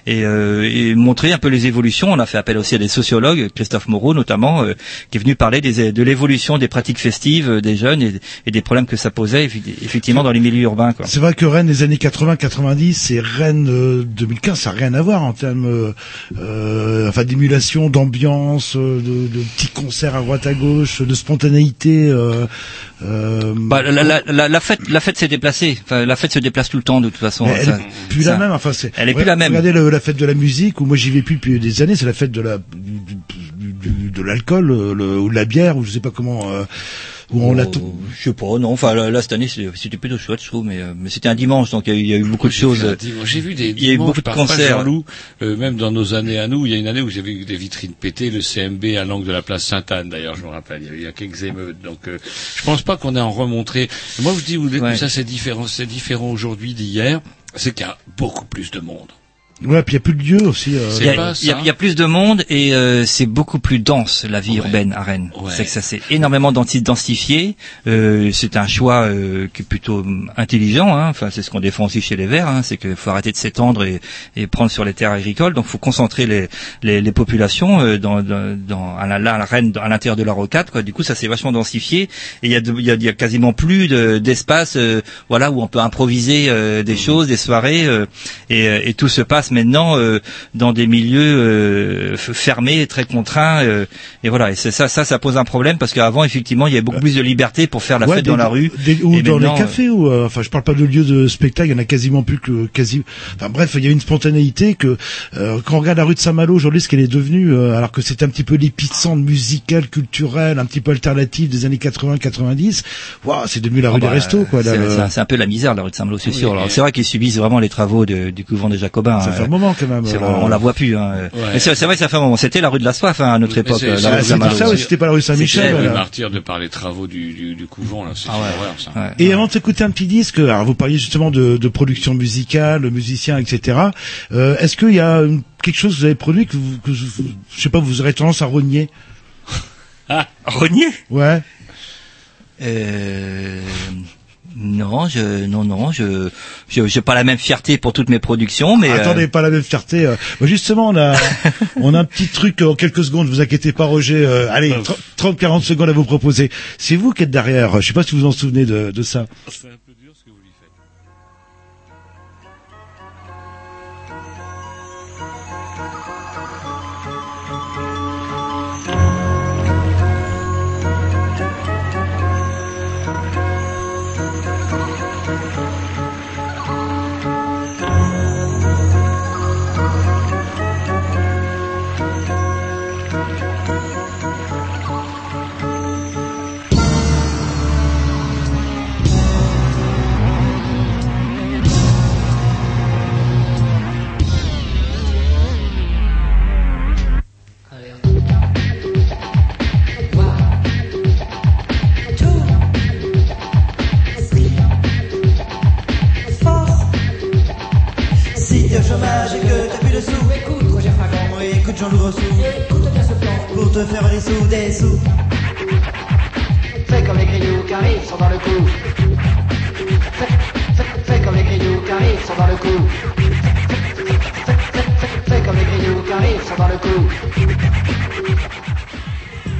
et, euh, et montrer un peu les évolutions. On a fait appel aussi à des sociologues Christophe Moreau notamment euh, qui est venu parler des, de l'évolution des pratiques festives des jeunes et, et des problèmes que ça posait effectivement dans les milieux urbains. Quoi. C'est vrai que Rennes des années 80-90 et Rennes euh, 2015, ça n'a rien à voir en termes, euh, euh, enfin d'émulation, d'ambiance, euh, de, de petits concerts à droite à gauche, de spontanéité. Euh, euh, Bah, la, la, la, la fête, la fête s'est déplacée. Enfin, la fête se déplace tout le temps de toute façon. elle Ça- est plus ça- la même. Enfin, c'est. Elle est plus la même. Regardez le- la fête de la musique où moi j'y vais plus depuis des années. C'est la fête de la du- du- du- de l'alcool euh, le- ou de la bière ou je sais pas comment. euh, où on Oh. Je sais pas, non. Enfin, là, là, cette année, c'était plutôt chouette, je trouve. Mais, euh, mais c'était un dimanche, donc il y, a eu- il y a eu beaucoup de choses. J'ai dimanche. J'ai vu des Il y a eu beaucoup de concerts. Jean-Loup, euh, même dans nos années à nous, il y a une année où j'ai vu des vitrines pétées, le CMB à l'angle de la place Sainte-Anne, d'ailleurs, je me rappelle, il y a eu il y a quelques émeutes. Donc, euh, je pense pas qu'on ait en remontré. Moi, je dis, vous dites que ça c'est différent, c'est différent aujourd'hui d'hier, c'est qu'il y a beaucoup plus de monde. Ouais, puis il y a plus de lieux aussi. euh, Il y, a, il y a- il y a plus de monde et euh, c'est beaucoup plus dense la vie urbaine à Rennes. C'est que ça s'est énormément densi- densifié. Euh, c'est un choix euh, qui est plutôt hum, intelligent. Hein. Enfin, c'est ce qu'on défend aussi chez les Verts. Hein. C'est qu'il faut arrêter de s'étendre et, et prendre sur les terres agricoles. Donc, il faut concentrer les, les, les populations euh, dans, dans, dans à la, la Rennes, à l'intérieur de la rocade. Quoi. Du coup, ça s'est vachement densifié et il y a, de- il y a, il y a quasiment plus de- d'espace, euh, voilà, où on peut improviser euh, des choses, des soirées euh, et, et tout se passe maintenant euh, dans des milieux euh, fermés, très contraints. euh, et voilà, et c'est ça, ça, ça pose un problème parce qu'avant, effectivement, il y avait beaucoup plus de liberté pour faire la Ouais, fête des- dans la rue. des- ou Et dans les cafés ou euh, enfin je parle pas de lieux de spectacle il y en a quasiment plus que quasi enfin bref il y a une spontanéité que euh, quand on regarde la rue de Saint-Malo aujourd'hui ce qu'elle est devenue euh, alors que c'était un petit peu l'épicentre musical culturel un petit peu alternatif des années 80-90 waouh c'est devenu la Ah rue bah, des restos quoi c'est le- c'est un, c'est peu la misère la rue de Saint-Malo, c'est Oui, sûr. Alors c'est vrai qu'ils subissent vraiment les travaux de- du couvent des Jacobins. Ça fait un moment, quand même, c'est euh, vrai, on la voit plus. Hein. Mais c'est c'est vrai que ça fait un moment. C'était la rue de la soif hein, à notre époque. euh, la rue de Saint-Malo. C'est voilà. le martyr de par les travaux du, du, du couvent, là. C'est une horreur, ça. Et avant de s'écouter un petit disque, alors vous parliez justement de, de production musicale, de musiciens, etc. Euh, Est-ce qu'il y a une- quelque chose que vous avez produit que, vous, que vous- je sais pas, vous aurez tendance à renier Ah, renier? Ouais. Euh, non, je, non, non, je, je, j'ai pas la même fierté pour toutes mes productions, mais. euh, Attendez, pas la même fierté. euh. Justement, on a, on a un petit truc euh, en quelques secondes. Vous inquiétez pas, Roger. euh, allez, 30-40 secondes à vous proposer. C'est vous qui êtes derrière. Je sais pas si vous vous en souvenez de, de ça.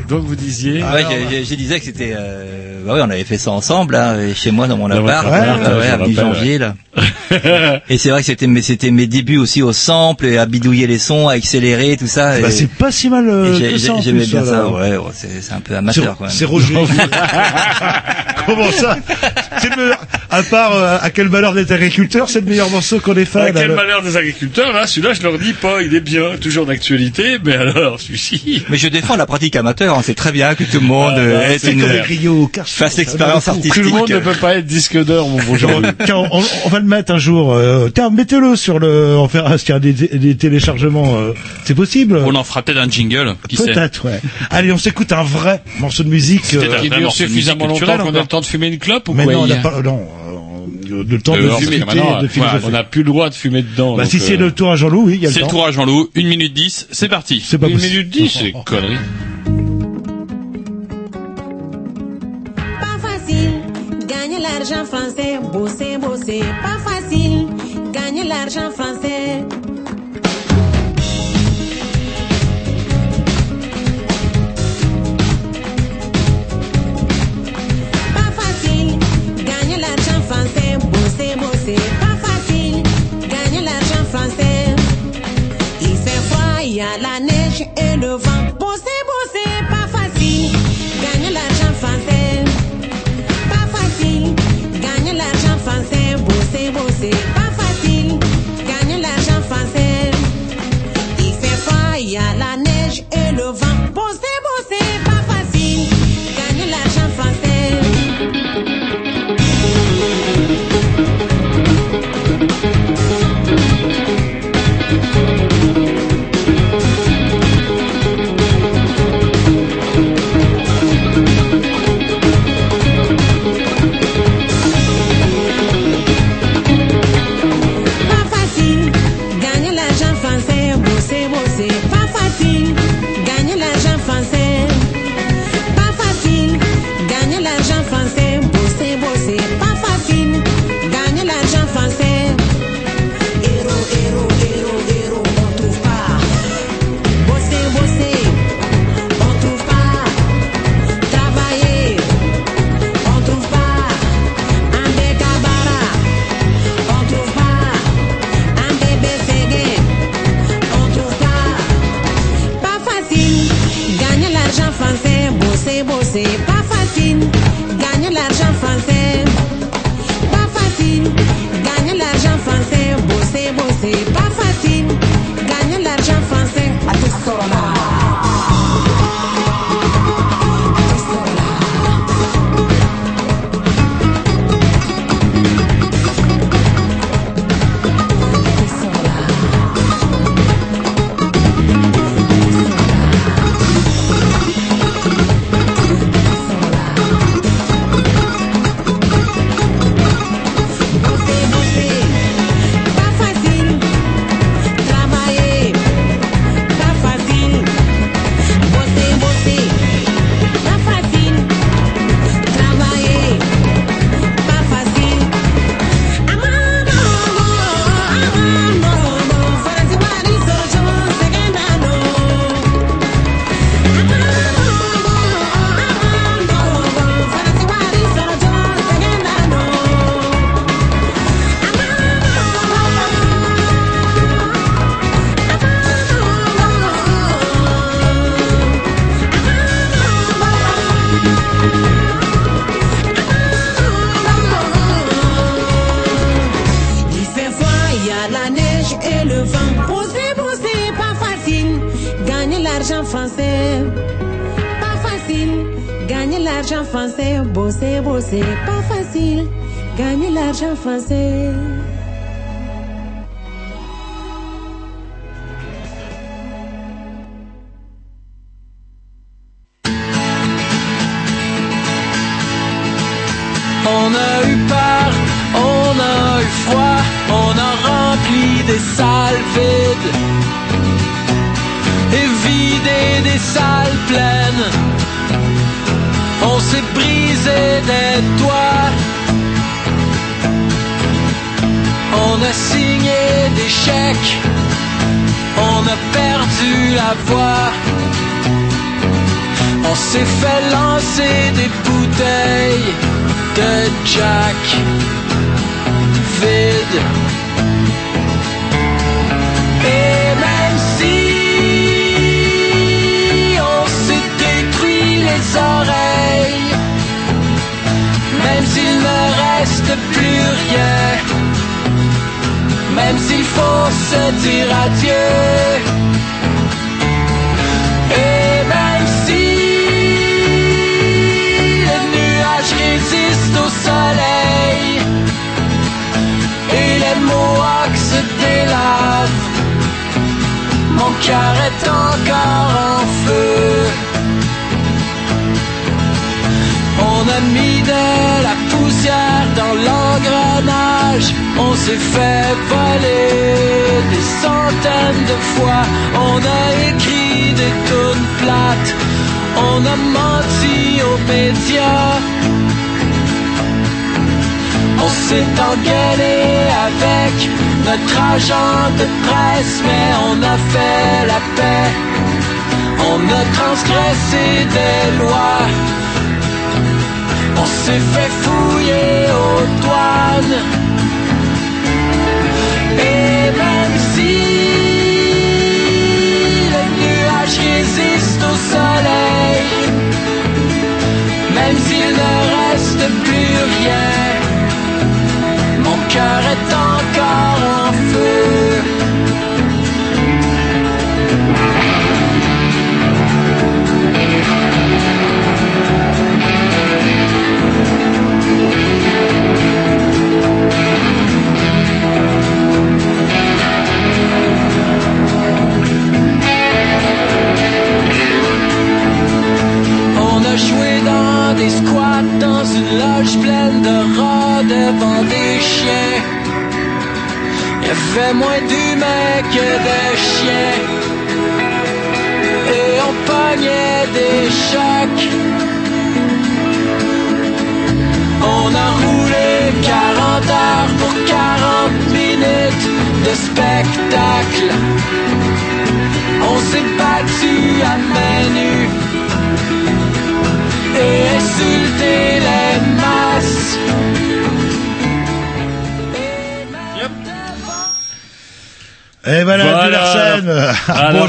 Donc vous disiez. Ah ouais, je, je- je disais que c'était, euh, bah oui, on avait fait ça ensemble, là, chez moi dans mon appart, ouais, ouais, je à mi-janvier, là. et c'est vrai que c'était, mes- c'était mes débuts aussi au sample, et à bidouiller les sons, à accélérer, tout ça. Bah, c'est pas si mal euh, que ça. J'aimais bien ça, ouais, ouais, c'est, c'est un peu amateur, quand même. C'est Roger. Comment ça? C'est le meilleur. À part euh, à quel malheur d'être agriculteur, c'est le meilleur morceau qu'on ait fait. Là, quel malheur des agriculteurs, là, celui-là, je leur dis pas, il est bien, toujours d'actualité, mais alors, celui-ci. Mais je défends la pratique amateur, hein, c'est très bien que tout le monde Ah, euh, bah, ait c'est une, comme les griots, car- fasse l'expérience artistique. Tout le monde ne peut pas être disque d'or, mon bon Jean. Tiens, on, on va le mettre un jour. euh, tiens, mettez-le sur le. On fera s'il y a des, des téléchargements. euh, c'est possible. On en fera peut-être un jingle, qui sait. Peut-être, ouais. Allez, on s'écoute un vrai morceau de musique. Qui dure suffisamment longtemps qu'on a a le temps de fumer une clope ou Mais quoi non, on n'a hier pas. Non, euh, le temps de fumer, de ouais, philosopher. on n'a plus le droit de fumer dedans. Bah, donc, si c'est euh, le tour à Jean-Loup, oui, il y a le C'est temps. le tour à Jean-Loup, 1 minute 10, c'est parti. C'est pas Une possible. minute dix, c'est connerie. l'argent français, bosser, bosser, pas facile, gagner l'argent français. Pas facile, gagner l'argent français, bosser, bosser, pas facile, gagner l'argent français. Il fait froid, il y a la neige et le vent, bosser.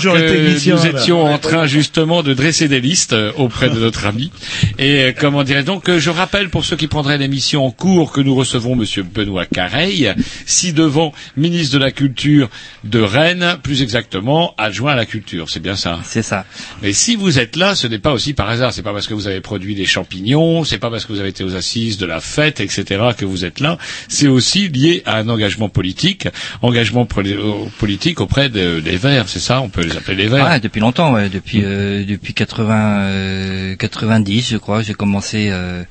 Alors que. Nous étions en train justement de dresser des listes euh, auprès de notre ami. Et euh, comment dirais donc euh, je rappelle pour ceux qui prendraient l'émission en cours que nous recevons Monsieur Benoît Careil, ci devant ministre de la Culture de Rennes, plus exactement adjoint à la culture. C'est bien ça. C'est ça. Mais si vous êtes là, ce n'est pas aussi par hasard. C'est pas parce que vous avez produit des champignons, c'est pas parce que vous avez été aux assises de la fête, etc. que vous êtes là. C'est aussi lié à un engagement politique, engagement euh, politique auprès de- des Verts. C'est ça, on peut les appeler les Verts. Ouais, depuis longtemps, ouais, depuis euh, depuis 80 euh, 90, je crois, j'ai commencé euh,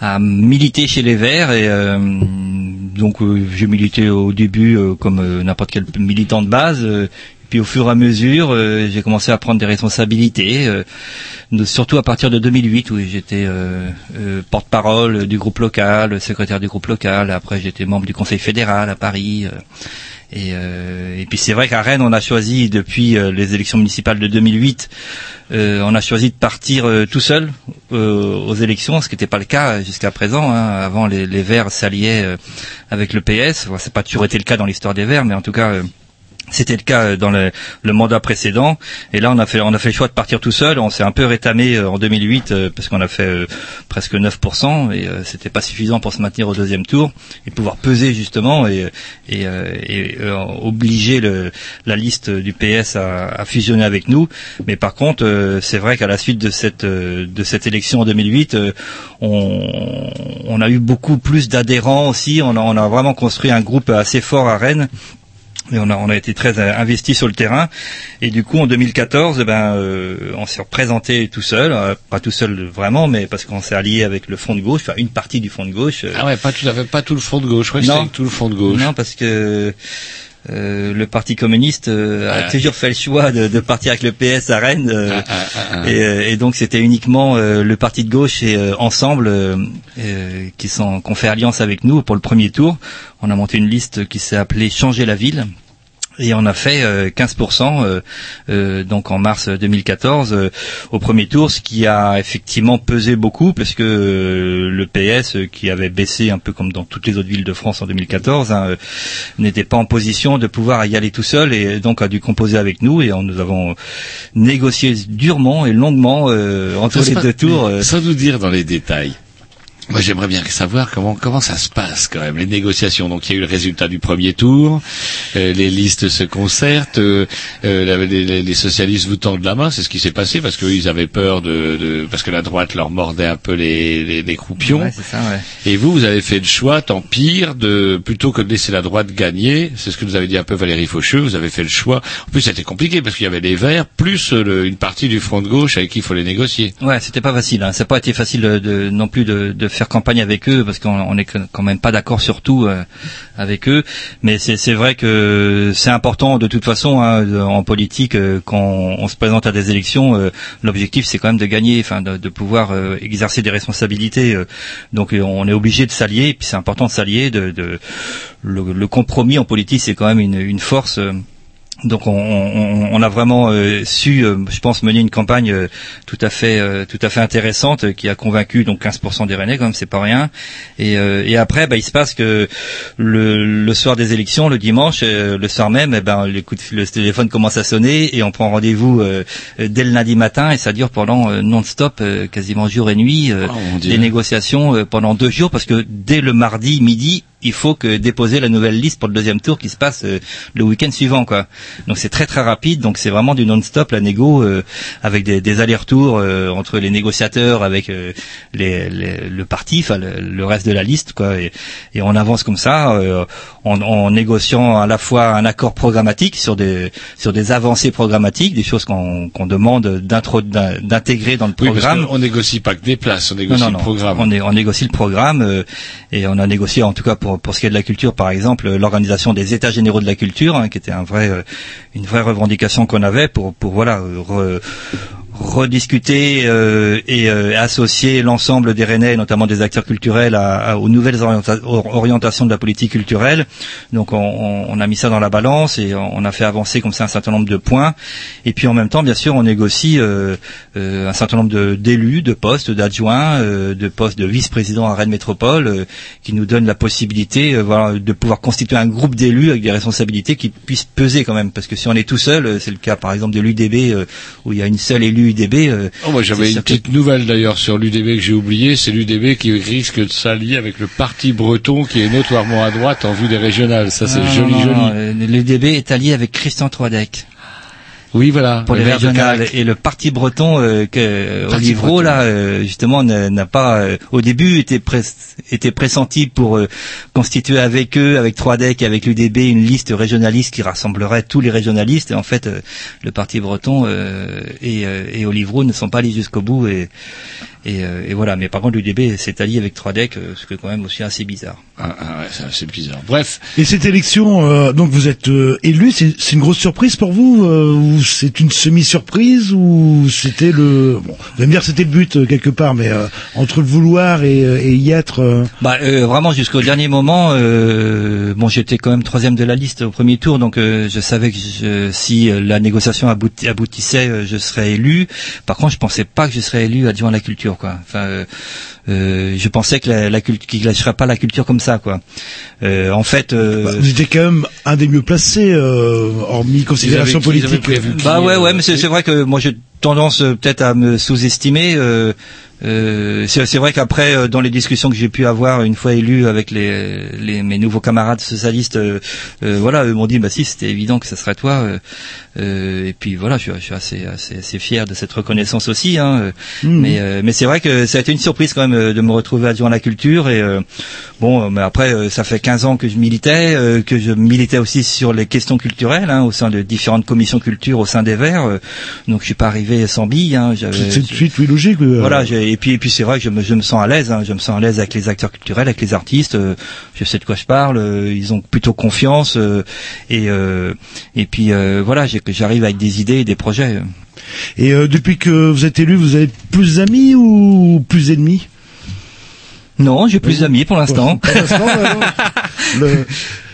à militer chez les Verts et euh, donc euh, j'ai milité au début comme n'importe quel militant de base. puis au fur et à mesure, euh, j'ai commencé à prendre des responsabilités, euh, surtout à partir de 2008 où j'étais euh, porte-parole du groupe local, secrétaire du groupe local. Après, j'étais membre du Conseil fédéral à Paris. Euh, et, puis c'est vrai qu'à Rennes, on a choisi depuis euh, les élections municipales de 2008, euh, on a choisi de partir euh, tout seul aux élections, ce qui n'était pas le cas jusqu'à présent. hein. Avant, les, Verts s'alliaient avec le PS. Bon, c'est pas toujours été le cas dans l'histoire des Verts, mais en tout cas. C'était le cas euh, dans le, mandat précédent, et là on a fait on a fait le choix de partir tout seul. On s'est un peu rétamé euh, en 2008 euh, parce qu'on a fait presque 9% et c'était pas suffisant pour se maintenir au deuxième tour et pouvoir peser justement et obliger la liste du PS à, fusionner avec nous. Mais par contre, c'est vrai qu'à la suite de cette de cette élection en 2008, euh, on, on a eu beaucoup plus d'adhérents aussi. On a vraiment construit un groupe assez fort à Rennes. Et on a, on a été très euh, investi sur le terrain. Et du coup, en 2014, eh ben, euh, on s'est représenté tout seul, euh, pas tout seul vraiment, mais parce qu'on s'est allié avec le Front de gauche, enfin une partie du Front de gauche. euh. Ah ouais, pas tout pas tout le front de gauche. Que Non. avec tout le front de gauche. Non, parce que euh, le Parti communiste euh, a Ah. toujours fait le choix de, de partir avec le PS à Rennes, euh, Ah, ah, et, euh, et donc c'était uniquement euh, le Parti de gauche et euh, Ensemble qui sont qui ont fait alliance avec nous pour le premier tour. On a monté une liste qui s'est appelée Changer la ville. Et on a fait euh, 15% euh, euh, donc en mars 2014 euh, au premier tour, ce qui a effectivement pesé beaucoup parce que euh, le PS euh, qui avait baissé un peu comme dans toutes les autres villes de France en 2014 hein, euh, n'était pas en position de pouvoir y aller tout seul et donc a dû composer avec nous et nous avons négocié durement et longuement euh, entre les deux tours. euh, Sans nous dire dans les détails. Moi, j'aimerais bien savoir comment comment ça se passe quand même les négociations. Donc, il y a eu le résultat du premier tour, euh, les listes se concertent, euh, euh, les, les- les socialistes vous tendent la main. C'est ce qui s'est passé parce qu'ils avaient peur de, de parce que la droite leur mordait un peu les les, les croupions. ouais, c'est ça, ouais. Et vous, vous avez fait le choix, tant pire, de plutôt que de laisser la droite gagner. C'est ce que nous avait dit un peu Valérie Faucheux. Vous avez fait le choix. En plus, c'était compliqué parce qu'il y avait les Verts plus le- une partie du front de gauche avec qui il faut les négocier. Ouais, c'était pas facile. Hein. Ça n'a pas été facile de- non plus de, de faire campagne avec eux parce qu'on on est quand même pas d'accord sur tout euh, avec eux. Mais c'est vrai que c'est important de toute façon hein, en politique euh, quand on se présente à des élections. euh, L'objectif c'est quand même de gagner, enfin de, pouvoir exercer des responsabilités. donc on est obligé de s'allier. Puis c'est important de s'allier. De, de- le, compromis en politique c'est quand même une force. Donc on, on- on a vraiment euh, su, euh, je pense, mener une campagne euh, tout à fait, euh, tout à fait intéressante euh, qui a convaincu donc 15% des Rennais, quand même, c'est pas rien. Et, euh, et après, bah, il se passe que le, le soir des élections, le dimanche, euh, le soir même, eh ben, les coups de- le téléphone commence à sonner et on prend rendez-vous euh, dès le lundi matin et ça dure pendant euh, non-stop, euh, quasiment jour et nuit, euh, Oh, des négociations euh, pendant deux jours parce que dès le mardi midi, il faut que déposer la nouvelle liste pour le deuxième tour qui se passe euh, le week-end suivant, quoi. Donc c'est très très rapide, donc c'est vraiment du non-stop la négo euh, avec des, des allers-retours euh, entre les négociateurs, avec euh, les, les- le parti, enfin le, le reste de la liste, quoi. Et, et on avance comme ça euh, en, en négociant à la fois un accord programmatique sur des sur des avancées programmatiques, des choses qu'on qu'on demande d'intégrer dans le Oui, programme. qu'on négocie pas que des places, on négocie Non, non, le programme. On, on négocie le programme euh, et on a négocié, en tout cas pour, pour ce qui est de la culture, par exemple, l'organisation des États généraux de la culture, hein, qui était euh, une vraie revendication qu'on avait pour, pour voilà re- rediscuter euh, et euh, associer l'ensemble des Rennais, notamment des acteurs culturels, à, à- aux nouvelles orienta- or- orientations de la politique culturelle. Donc on, on- a mis ça dans la balance et on, a fait avancer comme ça un certain nombre de points. Et puis en même temps, bien sûr, on négocie euh, euh, un certain nombre d'élus, de, postes, d'adjoints, euh, de postes de vice-président à Rennes Métropole, euh, qui nous donnent la possibilité voilà, de pouvoir constituer un groupe d'élus avec des responsabilités qui puissent peser quand même. Parce que si on est tout seul, c'est le cas par exemple de l'UDB, où il y a une seule élue Euh, Oh, moi j'avais une petite nouvelle d'ailleurs sur l'UDB que j'ai oublié, c'est l'UDB qui risque de s'allier avec le parti breton qui est notoirement à droite en vue des régionales. Ça c'est Ah, joli non, joli. euh, L'UDB est allié avec Christian Troidec. Oui voilà. pour le les régionales et le parti breton euh, que euh, Parti breton. là euh, justement n'a pas euh, au début était pré- était pressenti pour euh, constituer avec eux avec 3DEC et avec l'UDB une liste régionaliste qui rassemblerait tous les régionalistes et en fait euh, le parti breton euh, et, euh, et Olivreau ne sont pas allés jusqu'au bout et et, euh, et voilà mais par contre l'UDB s'est allié avec 3DEC euh, ce qui est quand même aussi assez bizarre Ah, ah ouais, c'est bizarre. Bref. Et cette élection, euh, donc vous êtes euh, élu, c'est une grosse surprise pour vous euh, ou c'est une semi-surprise ou c'était le bon, vous allez me dire que c'était le but euh, quelque part, mais euh, entre le vouloir et, et y être. euh, Bah euh, vraiment jusqu'au dernier moment. Euh, bon, j'étais quand même troisième de la liste au premier tour, donc euh, je savais que je- si la négociation abouti- aboutissait, je serais élu. Par contre, je pensais pas que je serais élu adjoint à la culture, quoi. Enfin, euh, euh, je pensais que la, la culture, qu'il lâcherait pas la culture comme ça, quoi. Euh, en fait, euh, bah, vous étiez quand même un des mieux placés, euh, hormis considération politique. bah ouais, ouais, mais c'est vrai que moi j'ai tendance peut-être à me sous-estimer. Euh, c'est vrai qu'après, euh, dans les discussions que j'ai pu avoir une fois élu avec les, les mes nouveaux camarades socialistes, euh, euh, voilà, eux m'ont dit bah si, c'était évident que ce serait toi. euh, euh, et puis voilà, je suis, je suis assez, assez, assez fier de cette reconnaissance aussi. Hein, euh, Mhm. Mais, euh, mais c'est vrai que ça a été une surprise quand même euh, de me retrouver adjoint à la culture. Et euh, bon, mais après, euh, ça fait 15 ans que je militais, euh, que je militais aussi sur les questions culturelles hein, au sein de différentes commissions culture au sein des Verts. euh, donc je suis pas arrivé sans bille. Hein, C'est une suite, logique. voilà, j'ai- et puis et puis c'est vrai que je me, je me sens à l'aise, hein, je me sens à l'aise avec les acteurs culturels, avec les artistes. euh, je sais de quoi je parle. euh, ils ont plutôt confiance euh, et et puis voilà, j'arrive avec des idées et des projets. Et depuis que vous êtes élu, vous avez plus d'amis ou plus ennemis Non, j'ai plus d'amis pour l'instant.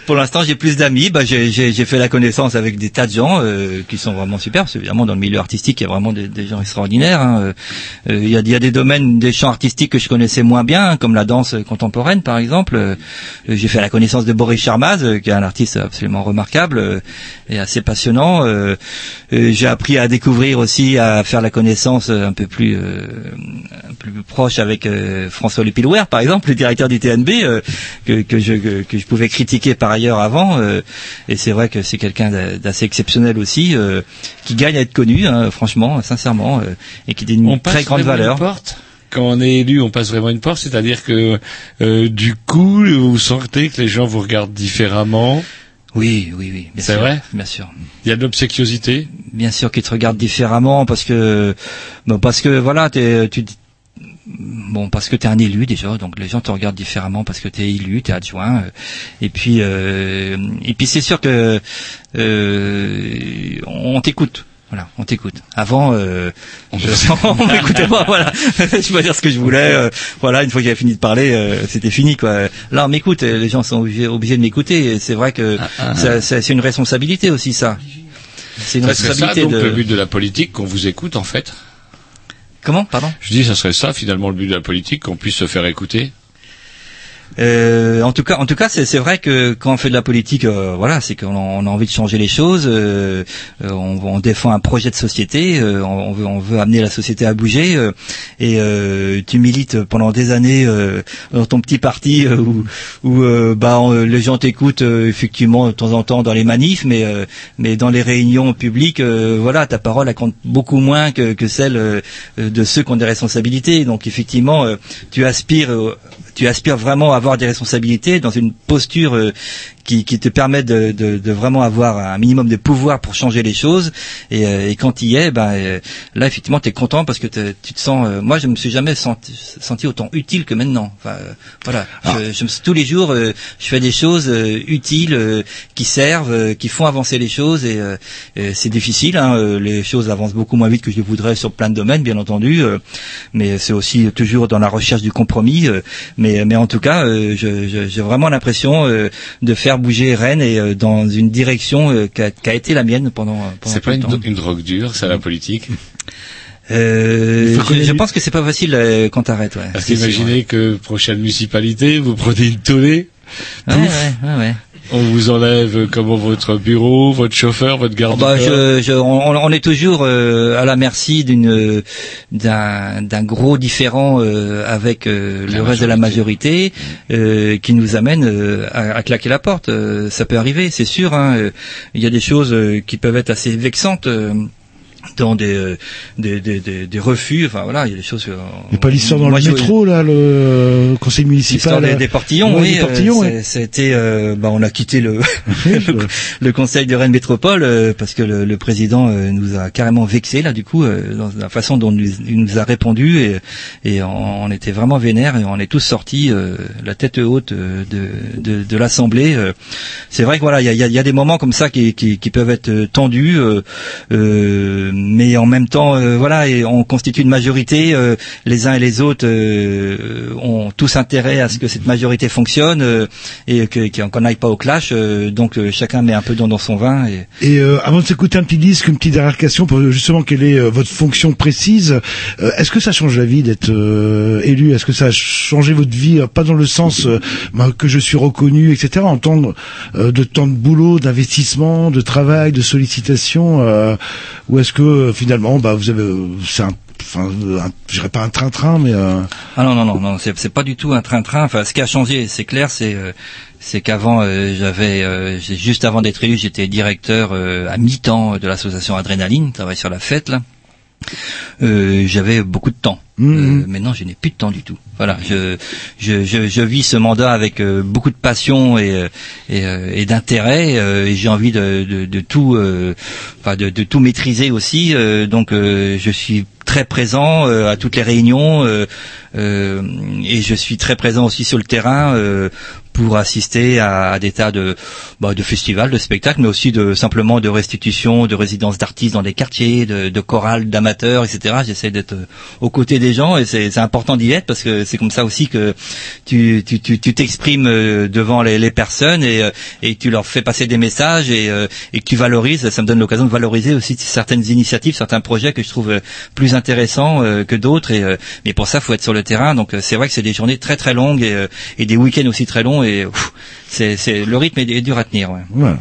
Pour l'instant, j'ai plus d'amis. Bah, j'ai fait la connaissance avec des tas de gens euh, qui sont vraiment super. Évidemment, dans le milieu artistique, il y a vraiment des, des gens extraordinaires. hein. Euh, euh, Il y, a, y a des domaines, des champs artistiques que je connaissais moins bien, comme la danse contemporaine, par exemple. Euh, j'ai fait la connaissance de Boris Charmaz, euh, qui est un artiste absolument remarquable euh, et assez passionnant. J'ai appris à découvrir aussi, à faire la connaissance un peu plus, plus proche avec François Lepilouer, par exemple, le directeur du TNB, que, que, je, que je pouvais critiquer par ailleurs avant. euh, et c'est vrai que c'est quelqu'un d'a- d'assez exceptionnel aussi, euh, qui gagne à être connu, hein, franchement, sincèrement, euh, et qui a une très grande valeur. Quand on est élu, on passe vraiment une porte, c'est-à-dire que euh, du coup, vous sentez que les gens vous regardent différemment? Oui, oui, oui. C'est vrai? Bien sûr. Il y a de l'obséquiosité? bien sûr qu'ils te regardent différemment parce que bon, parce que voilà tu bon parce que t'es un élu déjà donc les gens te regardent différemment parce que t'es élu t'es adjoint euh, et puis euh, et puis c'est sûr que euh, on t'écoute voilà, on t'écoute. Avant, euh, je- on m'écoutait pas. Voilà, je peux dire ce que je voulais. euh, voilà, une fois que j'avais fini de parler, euh, c'était fini. Quoi. Là, on m'écoute. Les gens sont obligés, obligés de m'écouter. C'est vrai que ah. ça- ça- c'est une responsabilité aussi, ça. C'est une serait ça, responsabilité donc, de. le but de la politique, qu'on vous écoute, en fait. Comment? Je dis, ça serait ça, finalement, le but de la politique, qu'on puisse se faire écouter? Euh, en tout cas, en tout cas, c'est vrai que quand on fait de la politique, euh, voilà, c'est qu'on a, envie de changer les choses. euh, euh, on, on défend un projet de société. euh, on, veut, on veut amener la société à bouger. euh, et tu milites pendant des années dans ton petit parti où, où bah les gens t'écoutent effectivement de temps en temps dans les manifs, mais mais dans les réunions publiques, voilà, ta parole elle compte beaucoup moins que, que celle de ceux qui ont des responsabilités. Donc effectivement, tu aspires tu aspires vraiment à avoir des responsabilités dans une posture euh, qui, qui te permet de, de, de vraiment avoir un minimum de pouvoir pour changer les choses. Et, euh, et quand tu y es, ben, euh, là effectivement tu es content parce que tu te sens. euh, moi je me suis jamais senti, senti autant utile que maintenant. Enfin, euh, voilà, je, je me, tous les jours euh, je fais des choses euh, utiles euh, qui servent, euh, qui font avancer les choses. Et, euh, et c'est difficile. Hein, euh, les choses avancent beaucoup moins vite que je voudrais sur plein de domaines, bien entendu. euh, mais c'est aussi toujours dans la recherche du compromis. euh, mais, mais en tout cas, euh, je- je- j'ai vraiment l'impression euh, de faire bouger Rennes et euh, dans une direction euh, qui a, été la mienne pendant. pendant C'est pas une, temps. dro- une drogue dure, ça, la politique Euh, je, pense que c'est pas facile euh, quand t'arrêtes. Ouais. Parce C'est qu'imaginez que prochaine municipalité, vous prenez une tollée, ouais. Ouais, ouais, ouais, ouais. On vous enlève euh, comment votre bureau, votre chauffeur, votre garde Bah, je, je, on, on est toujours euh, à la merci d'une d'un d'un gros différent euh, avec euh, le reste de la majorité euh, qui nous amène euh, à, à claquer la porte. Euh, ça peut arriver, c'est sûr. hein. Euh, Il y a des choses euh, qui peuvent être assez vexantes. Euh, dans des, euh, des, des, des, des refus, enfin voilà, il y a des choses. euh, a pas l'histoire dans moi, le métro, là, le euh, conseil municipal. L'histoire des, portillons, oui. euh, C'était, euh, bah, on a quitté le, le, le conseil de Rennes Métropole euh, parce que le, le président euh, nous a carrément vexé là, du coup, euh, dans la façon dont nous- il nous a répondu et, et on, on était vraiment vénère et on est tous sortis euh, la tête haute euh, de, de, de l'Assemblée. euh. C'est vrai que voilà, il y a, y a- y a des moments comme ça qui, qui, qui peuvent être euh, tendus, euh, euh, mais en même temps, euh, voilà, et on constitue une majorité. euh, les uns et les autres euh, ont tous intérêt à ce que cette majorité fonctionne et qu'on n'aille pas au clash. donc chacun met un peu dans, dans son vin. Et... Et avant de s'écouter un petit disque, une petite dernière question pour justement quelle est votre fonction précise. Est-ce que ça change la vie d'être élu? Est-ce que ça a changé votre vie Pas dans le sens bah, que je suis reconnu, etc. En temps euh, de temps de boulot, d'investissement, de travail, de sollicitation, euh, ou est-ce que euh, finalement, bah, vous avez, euh, c'est un, enfin, euh, je dirais pas un train-train, mais euh, Ah non non non non, c'est pas du tout un train-train. Enfin, ce qui a changé, c'est clair, c'est c'est qu'avant euh, j'avais juste avant d'être élu, j'étais directeur à mi-temps de l'association Adrénaline, travaille sur la fête là. J'avais beaucoup de temps. Euh, maintenant, je n'ai plus de temps du tout. Voilà, je je, je, je vis ce mandat avec euh, beaucoup de passion et euh, et, euh, et d'intérêt. euh, et j'ai envie de, de, de tout, euh, enfin de, de tout maîtriser aussi. donc, je suis très présent à toutes les réunions et je suis très présent aussi sur le terrain pour assister à, des tas de, bah, de festivals, de spectacles, mais aussi de simplement de restitution, de résidences d'artistes dans des quartiers, de, chorales d'amateurs, etc. J'essaie d'être euh, aux côtés des gens et c'est important d'y être parce que c'est comme ça aussi que tu tu tu tu t'exprimes euh, devant les, personnes et euh, et tu leur fais passer des messages et et que tu valorises. Ça me donne l'occasion de valoriser aussi certaines initiatives, certains projets que je trouve plus intéressants que d'autres. Mais pour ça, faut être sur le terrain. Donc c'est vrai que c'est des journées très très longues et des week-ends aussi très longs et pff, c'est c'est le rythme est, est dur à tenir. Ouais. voilà.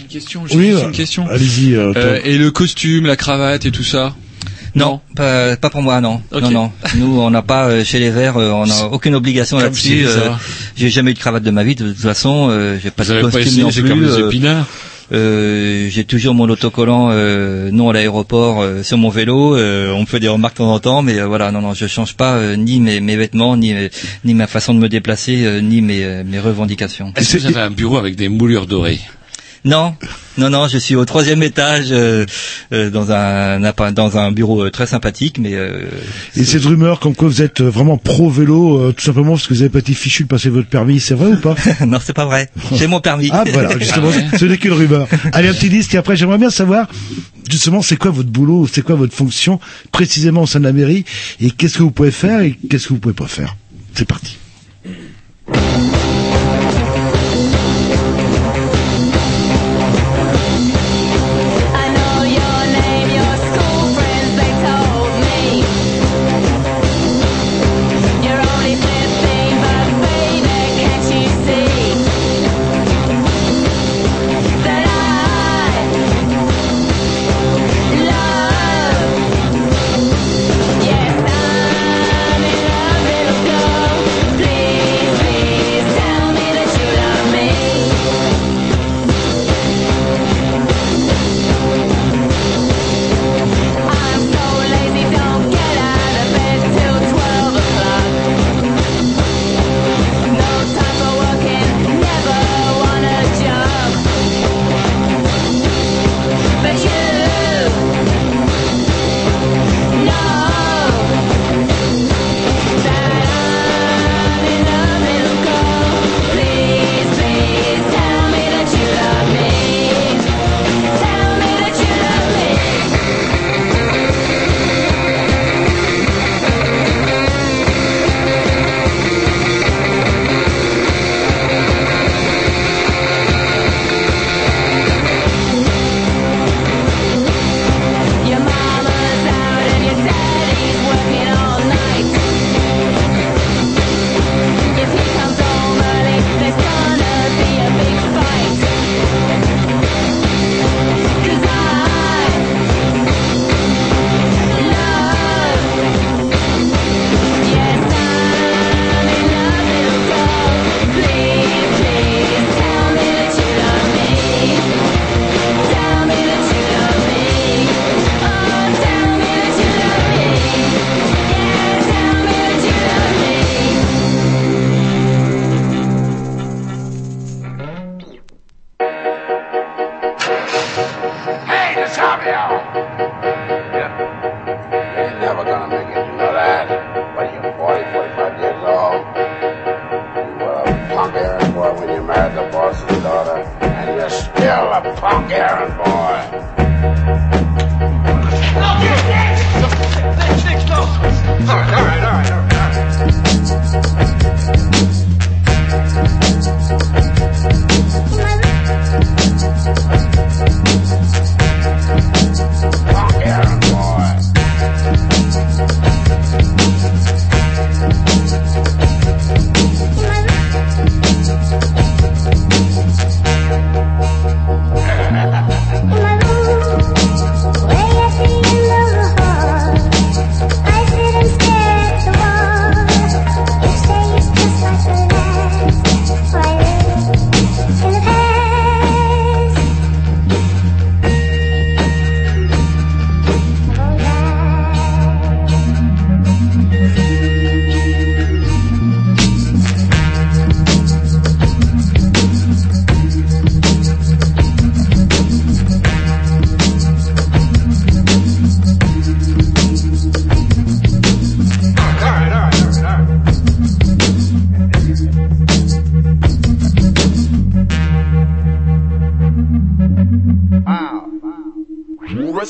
Une question, j'ai Oui, juste euh, une question. allez-y, euh, Euh, et le costume, la cravate et tout ça? Non, pas, pas pour moi, non. Non, non. Nous, on n'a pas euh, chez les Verts, euh, on n'a aucune obligation Comme là-dessus. euh, j'ai jamais eu de cravate de ma vie, de toute façon. euh, j'ai pas Vous de pas costume essayé, non c'est plus. comme les euh, épinards. Euh, j'ai toujours mon autocollant euh, non à l'aéroport euh, sur mon vélo. euh, on me fait des remarques de temps en temps, mais euh, voilà, non, non, je change pas euh, ni mes, mes vêtements, ni ni ma façon de me déplacer, euh, ni mes, mes revendications. Est-ce que vous avez un bureau avec des moulures dorées? Non, non, non, je suis au troisième étage euh, euh, dans un dans un bureau euh, très sympathique, mais euh, Et cette rumeur comme quoi vous êtes euh, vraiment pro vélo, euh, tout simplement parce que vous avez pas été fichu de passer votre permis, c'est vrai ou pas? Non, c'est pas vrai. J'ai mon permis. Ah voilà, justement, Ah ouais. ce n'est qu'une rumeur. Allez, un petit disque et après j'aimerais bien savoir justement c'est quoi votre boulot, c'est quoi votre fonction précisément au sein de la mairie et qu'est-ce que vous pouvez faire et qu'est-ce que vous pouvez pas faire? C'est parti.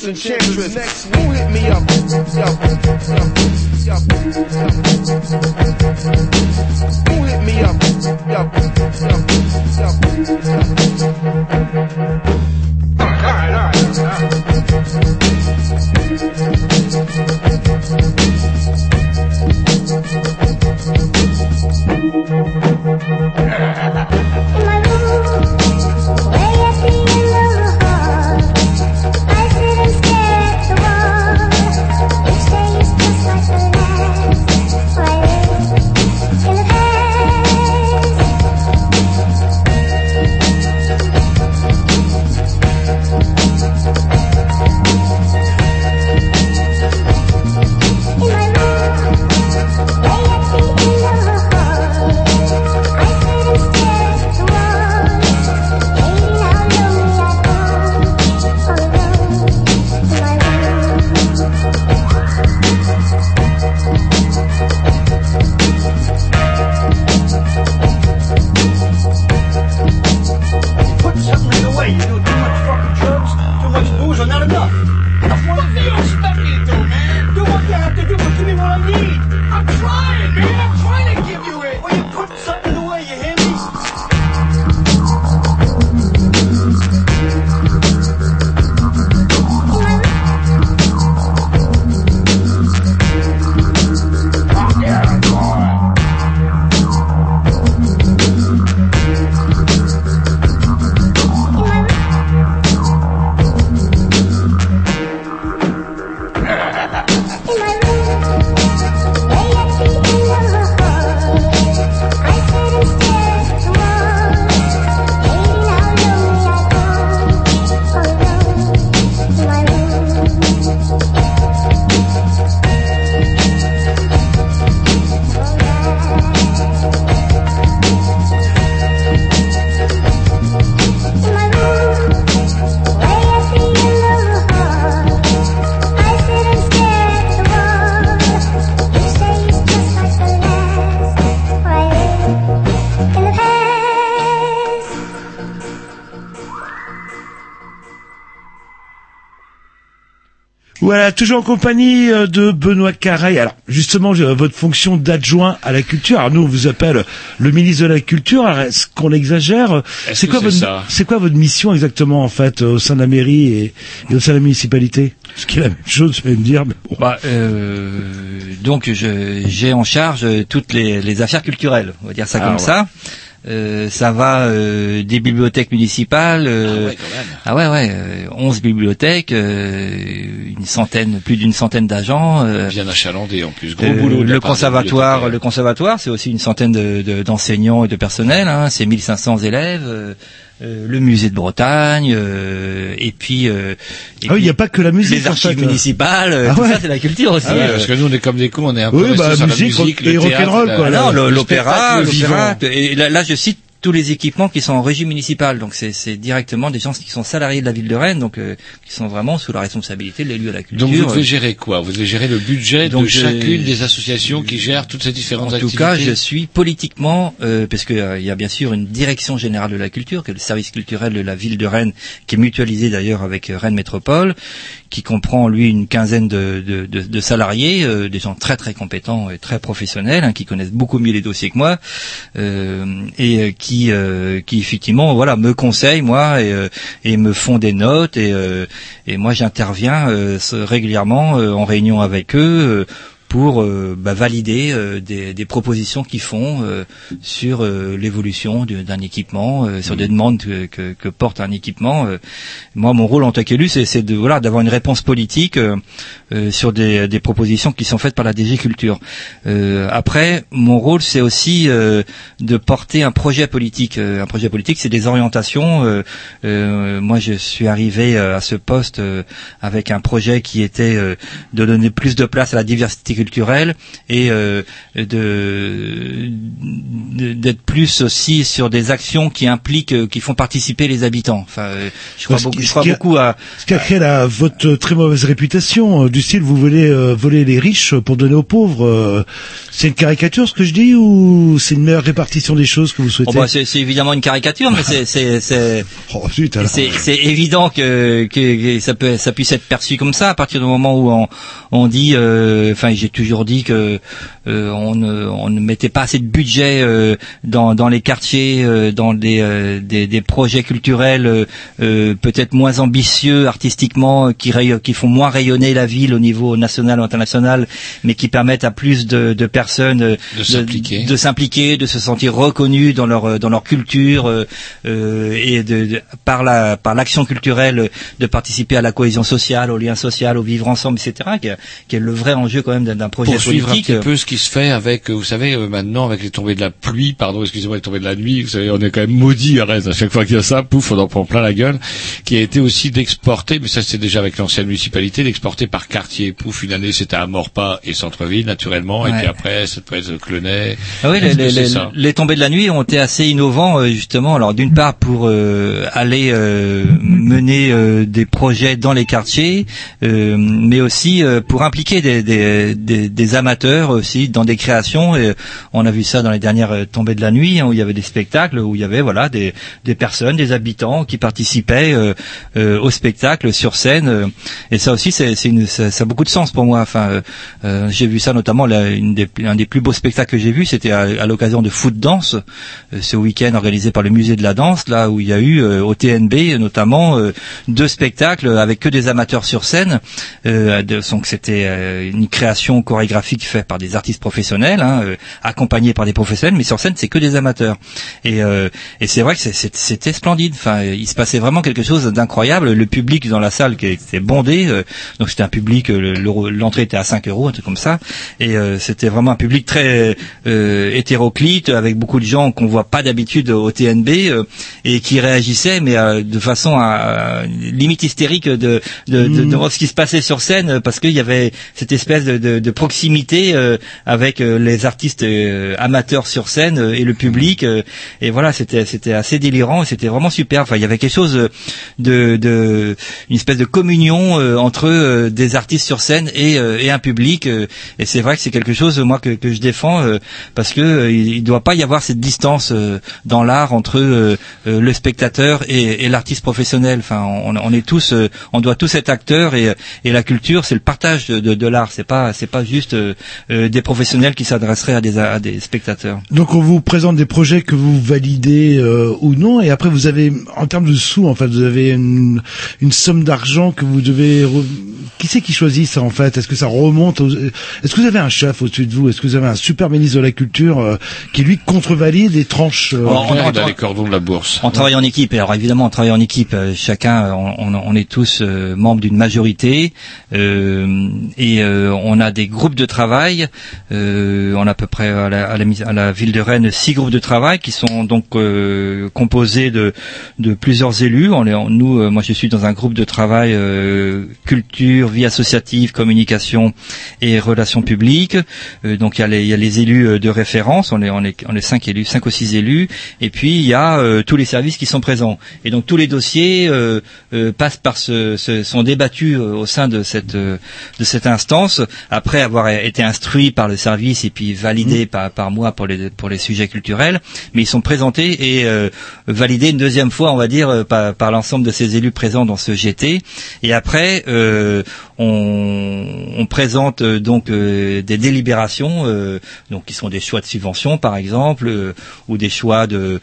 Russ Enchantress next. Who hit me up? Yo, yo, yo. Voilà, toujours en compagnie euh, de Benoît Carré. Alors, justement, votre fonction d'adjoint à la culture. Alors, nous, on vous appelle le ministre de la Culture. Alors, est-ce qu'on exagère C'est quoi votre, ça? c'est quoi votre mission exactement, en fait, euh, au sein de la mairie et, et au sein de la municipalité? Ce qui est la même chose, je vais me dire, mais bon. Bah, euh, donc j'ai en charge euh, toutes les, les affaires culturelles, on va dire ça Ah, comme ouais. ça. Euh, ça va euh, des bibliothèques municipales. euh, ah ouais, ouais, euh, 11 bibliothèques, euh, une centaine, plus d'une centaine d'agents. euh, Bien achalandé en plus. Gros euh, boulot. de le conservatoire, le conservatoire, c'est aussi une centaine de- de- d'enseignants et de personnel. Hein, c'est 1500 élèves. Euh, le musée de Bretagne, euh, et puis, euh, et Ah oui, il n'y a pas que la musique, les en archives fait. municipales, euh, Ah tout ouais. ça c'est la culture aussi. Ah ouais, euh. parce que nous on est comme des cons, on est un peu Oui, bah, sur musique, la musique, et le théâtre, rock'n'roll, quoi, Ah non, le- le l'opéra, l'opéra. vivant. Et là, là, je cite tous les équipements qui sont en régie municipale. Donc c'est directement des gens qui sont salariés de la ville de Rennes, donc euh, qui sont vraiment sous la responsabilité de l'élu à la culture. Donc vous devez gérer quoi? Vous devez gérer le budget Donc, de chacune des associations qui gèrent toutes ces différentes En tout activités? cas, je suis politiquement, euh, parce que euh, y a bien sûr une direction générale de la culture, qui est le service culturel de la ville de Rennes, qui est mutualisé d'ailleurs avec euh, Rennes Métropole, qui comprend lui une quinzaine de, de, de- de salariés, euh, des gens très très compétents et très professionnels, hein, qui connaissent beaucoup mieux les dossiers que moi, euh, et euh, qui, euh, qui effectivement, voilà, me conseillent moi et, euh, et me font des notes et, euh, et moi j'interviens euh, régulièrement euh, en réunion avec eux. euh, pour euh, bah, valider euh, des, des propositions qu'ils font euh, sur euh, l'évolution du- d'un équipement, euh, sur des demandes que, que- que porte un équipement. euh. Moi, mon rôle en tant qu'élu, c'est c'est de voilà d'avoir une réponse politique euh, sur des, des propositions qui sont faites par la DG Culture. Euh, après, mon rôle, c'est aussi euh, de porter un projet politique. Euh, un projet politique, c'est des orientations. moi, je suis arrivé à ce poste avec un projet qui était de donner plus de place à la diversité culturelle et de d'être plus aussi sur des actions qui impliquent, qui font participer les habitants. Enfin, je crois, Ce beaucoup, qui- je ce crois qui a- beaucoup à Ce qui a créé la, votre très mauvaise réputation, du style vous voulez euh, voler les riches pour donner aux pauvres. euh, c'est une caricature ce que je dis ou c'est une meilleure répartition des choses que vous souhaitez Oh bah, c'est évidemment une caricature, mais c'est c'est c'est Oh, évident que, que, que ça peut ça puisse être perçu comme ça à partir du moment où on on dit, euh, enfin j'ai toujours dit que on ne on ne mettait pas assez de budget dans dans les quartiers, dans des, des des projets culturels peut-être moins ambitieux artistiquement, qui qui font moins rayonner la ville au niveau national ou international, mais qui permettent à plus de, de personnes euh, De s'impliquer. de s'impliquer, de se sentir reconnus dans leur euh, dans leur culture euh, euh, et de, de- par la par l'action culturelle de participer à la cohésion sociale, au lien social, au vivre ensemble, etc. Qui, est- qui est le vrai enjeu quand même d'un projet pour suivre un politique. petit peu ce qui se fait avec, vous savez, maintenant avec les tombées de la pluie, pardon, excusez-moi, les tombées de la nuit, vous savez, on est quand même maudit à Rennes. À chaque fois qu'il y a ça, pouf, on en prend plein la gueule. Qui a été aussi d'exporter, mais ça c'est déjà avec l'ancienne municipalité, d'exporter par quartier. Pouf, une année c'était à Morpas et centre-ville naturellement, et puis après ça peut être Clenay. Ah oui, les, les, les- tombées de la nuit ont été assez innovants euh, justement. Alors d'une part pour euh, aller euh, mener euh, des projets dans les quartiers, euh, mais aussi euh, pour impliquer des, des, des, des amateurs aussi dans des créations. Et on a vu ça dans les dernières tombées de la nuit hein, où il y avait des spectacles où il y avait voilà des, des personnes, des habitants qui participaient euh, euh, au spectacle sur scène. et ça aussi, c'est, c'est une, ça, ça a beaucoup de sens pour moi. Enfin, euh, euh, j'ai vu ça notamment un des plus beaux spectacles que j'ai vu, c'était à, l'occasion de Foot Danse, euh, ce week-end organisé par le musée de la danse, là où il y a eu au TNB notamment deux spectacles avec que des amateurs sur scène. De- donc c'était une création chorégraphique faite par des artistes professionnels, hein, accompagnés par des professionnels, mais sur scène c'est que des amateurs. Et, et c'est vrai que c'était splendide. Enfin, il se passait vraiment quelque chose d'incroyable. Le public dans la salle qui était bondé, donc c'était un public, euh, le- l'euro- l'entrée était à 5 euros, un truc comme ça, et euh, c'était vraiment un public très euh, hétéroclite, avec beaucoup de gens qu'on voit pas d'habitude au TNB euh, et qui réagissaient, mais euh, de façon à, limite hystérique de, de, de, de voir ce qui se passait sur scène, euh, parce qu'il y avait cette espèce de, proximité euh, avec euh, les artistes euh, amateurs sur scène euh, et le public, euh, et voilà, c'était c'était assez délirant, c'était vraiment super. Enfin, il y avait quelque chose euh, de, de une espèce de communion euh, entre euh, des artistes sur scène et, euh, et un public, euh, et c'est vrai que c'est quelque chose moi que, que je défends euh, parce que il, il doit pas y avoir cette distance dans l'art entre le spectateur et, et l'artiste professionnel. Enfin, on, on est tous, on doit tous être acteurs et, et la culture, c'est le partage de, de, de l'art. C'est pas, c'est pas juste des professionnels qui s'adresseraient à des, à des spectateurs. Donc on vous présente des projets que vous validez euh, ou non, et après vous avez, en termes de sous, en fait, vous avez une, une somme d'argent que vous devez. Qui c'est qui choisit ça en fait? Est-ce que ça remonte aux- Est-ce que vous avez un chef au-dessus de vous? Est-ce que vous avez un super ministre de la culture euh, qui lui contrevalide et tranche euh, Alors, on- on- les cordons de la bourse. On travaille en équipe. Alors évidemment, on travaille en équipe. Euh, Chacun, euh, on, est tous euh, membres d'une majorité euh, et euh, on a des groupes de travail. Euh, on a à peu près à la, à la mis- à la ville de Rennes six groupes de travail qui sont donc euh, composés de, de plusieurs élus. On est, on- nous, euh, moi, je suis dans un groupe de travail euh, culture culture, vie associative, communication et relations publiques. Euh, donc il y, a les, il y a les élus euh, de référence, on est, on est, on est cinq élus, cinq ou six élus, et puis il y a euh, tous les services qui sont présents. Et donc tous les dossiers passent par ce, ce- sont débattus au sein de cette de cette instance après avoir été instruits par le service et puis validés par, par moi pour les pour les sujets culturels. Mais ils sont présentés et validés une deuxième fois, on va dire, par, par l'ensemble de ces élus présents dans ce GT. Et après, euh, on, présente euh, donc euh, des délibérations, euh, donc qui sont des choix de subvention par exemple, ou des choix de,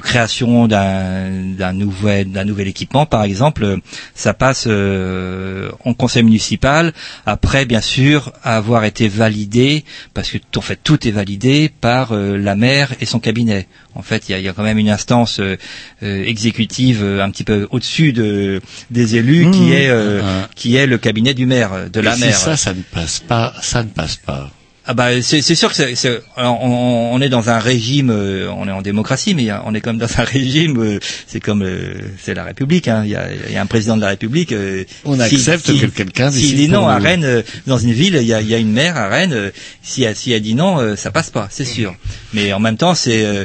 création d'un nouvel nouvel équipement par exemple. Ça passe en conseil municipal. Après, bien sûr, avoir été validé, parce que en fait tout est validé par la maire et son cabinet. En fait, il y a, il y a quand même une instance euh, euh, exécutive euh, un petit peu au-dessus de, des élus qui Mmh. est euh, Ah. qui est le cabinet du maire, de la maire. ça, ça ne passe pas, ça ne passe pas. Ah bah c'est c'est sûr que c'est, c'est- alors, on, on est dans un régime, euh, on est en démocratie, mais on est comme dans un régime, euh, c'est comme euh, c'est la République. hein. Il y, a, il y a un président de la République. On si- accepte si- que quelqu'un S'il décide dit non à. Rennes, dans une ville, il y a, il y a une maire à Rennes. si, elle, si elle dit non, ça passe pas, c'est sûr. Mais en même temps, c'est euh,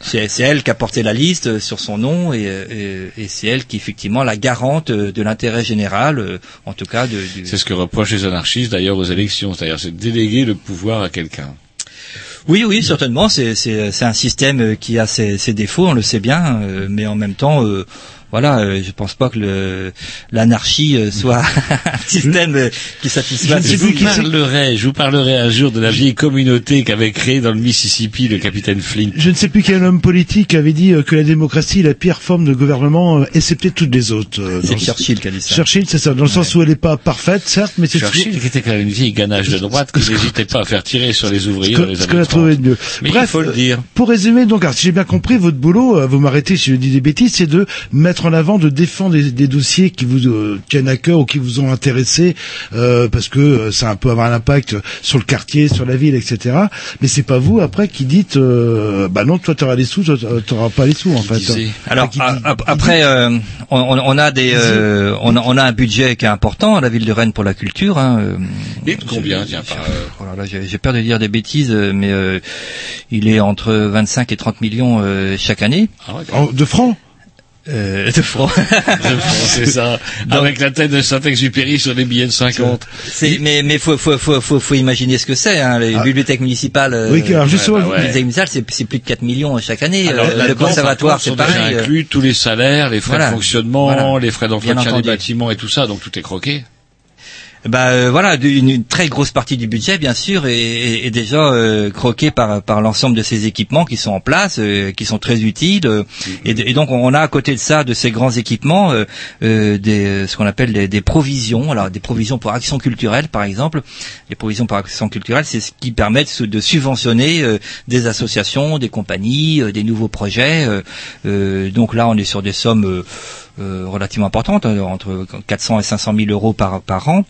c'est elle qui a porté la liste euh, sur son nom et, euh, et, et c'est elle qui effectivement la garante euh, de l'intérêt général, en tout cas de, du, C'est ce que reprochent les anarchistes d'ailleurs aux élections, c'est-à-dire c'est de déléguer le pouvoir à quelqu'un. Oui, oui, certainement. C'est un système qui a ses, ses défauts, on le sait bien, mais en même temps, euh, voilà, euh, je pense pas que le l'anarchie euh, soit un système euh, qui satisfasse. Je vous parlerai, je vous parlerai un jour de la vieille communauté qu'avait créée dans le Mississippi le capitaine Flint. Je ne sais plus quel homme politique avait dit euh, que la démocratie est la pire forme de gouvernement, euh, excepté toutes les autres. euh, C'est Churchill qui a dit ça. Churchill, c'est ça, dans le sens où elle n'est pas parfaite, certes, mais c'est Churchill toujours- qui était quand même une vieille ganache de droite qui n'hésitait pas à faire tirer sur les ouvriers ce dans que- les ce années qu'on a 30. trouvé de mieux. Mais il Bref, faut le dire. Pour résumer, donc, alors, si j'ai bien compris, votre boulot, euh, vous m'arrêtez si je dis des bêtises, c'est de mettre en avant, de défendre des, des dossiers qui vous euh, tiennent à cœur ou qui vous ont intéressé, euh, parce que euh, ça peut avoir un impact sur le quartier, sur la ville, etc. Mais c'est pas vous après qui dites, euh, bah non, toi t'auras les sous, toi t'auras pas les sous en fait. Alors Qui- a- a- après, euh, on, on- on a des, euh, on, a, on a un budget qui est important à la ville de Rennes pour la culture. Hein, euh, Et de combien, tiens, par... euh, Oh j'ai j'ai peur de dire des bêtises, euh, mais euh, il est entre 25 et 30 millions euh, chaque année. En- de francs euh, De francs. c'est ça. Avec la tête de Saint-Exupéry sur les billets de 50. C'est- mais mais faut faut faut faut, faut imaginer ce que c'est. Hein, les Ah. bibliothèques municipales. euh, Oui, alors justement, ouais. bibliothèques municipales, c'est c'est plus de 4 millions chaque année. Alors, Euh, le conservatoire, c'est pareil. euh. inclus tous les salaires, les frais Voilà. de fonctionnement, Voilà. les frais d'entretien des bâtiments et tout ça, donc tout est croqué. Bah euh, voilà, une, très grosse partie du budget, bien sûr, est, est- déjà euh, croquée par par l'ensemble de ces équipements qui sont en place, euh, qui sont très utiles. euh, et, et donc on a à côté de ça, de ces grands équipements, euh, euh, des, ce qu'on appelle des, des provisions. Alors des provisions pour action culturelle, par exemple. Les provisions pour action culturelle, c'est ce qui permet de, de subventionner des associations, des compagnies, des nouveaux projets. donc là, on est sur des sommes relativement importantes, hein, entre 400 et 500 000 euros par par an.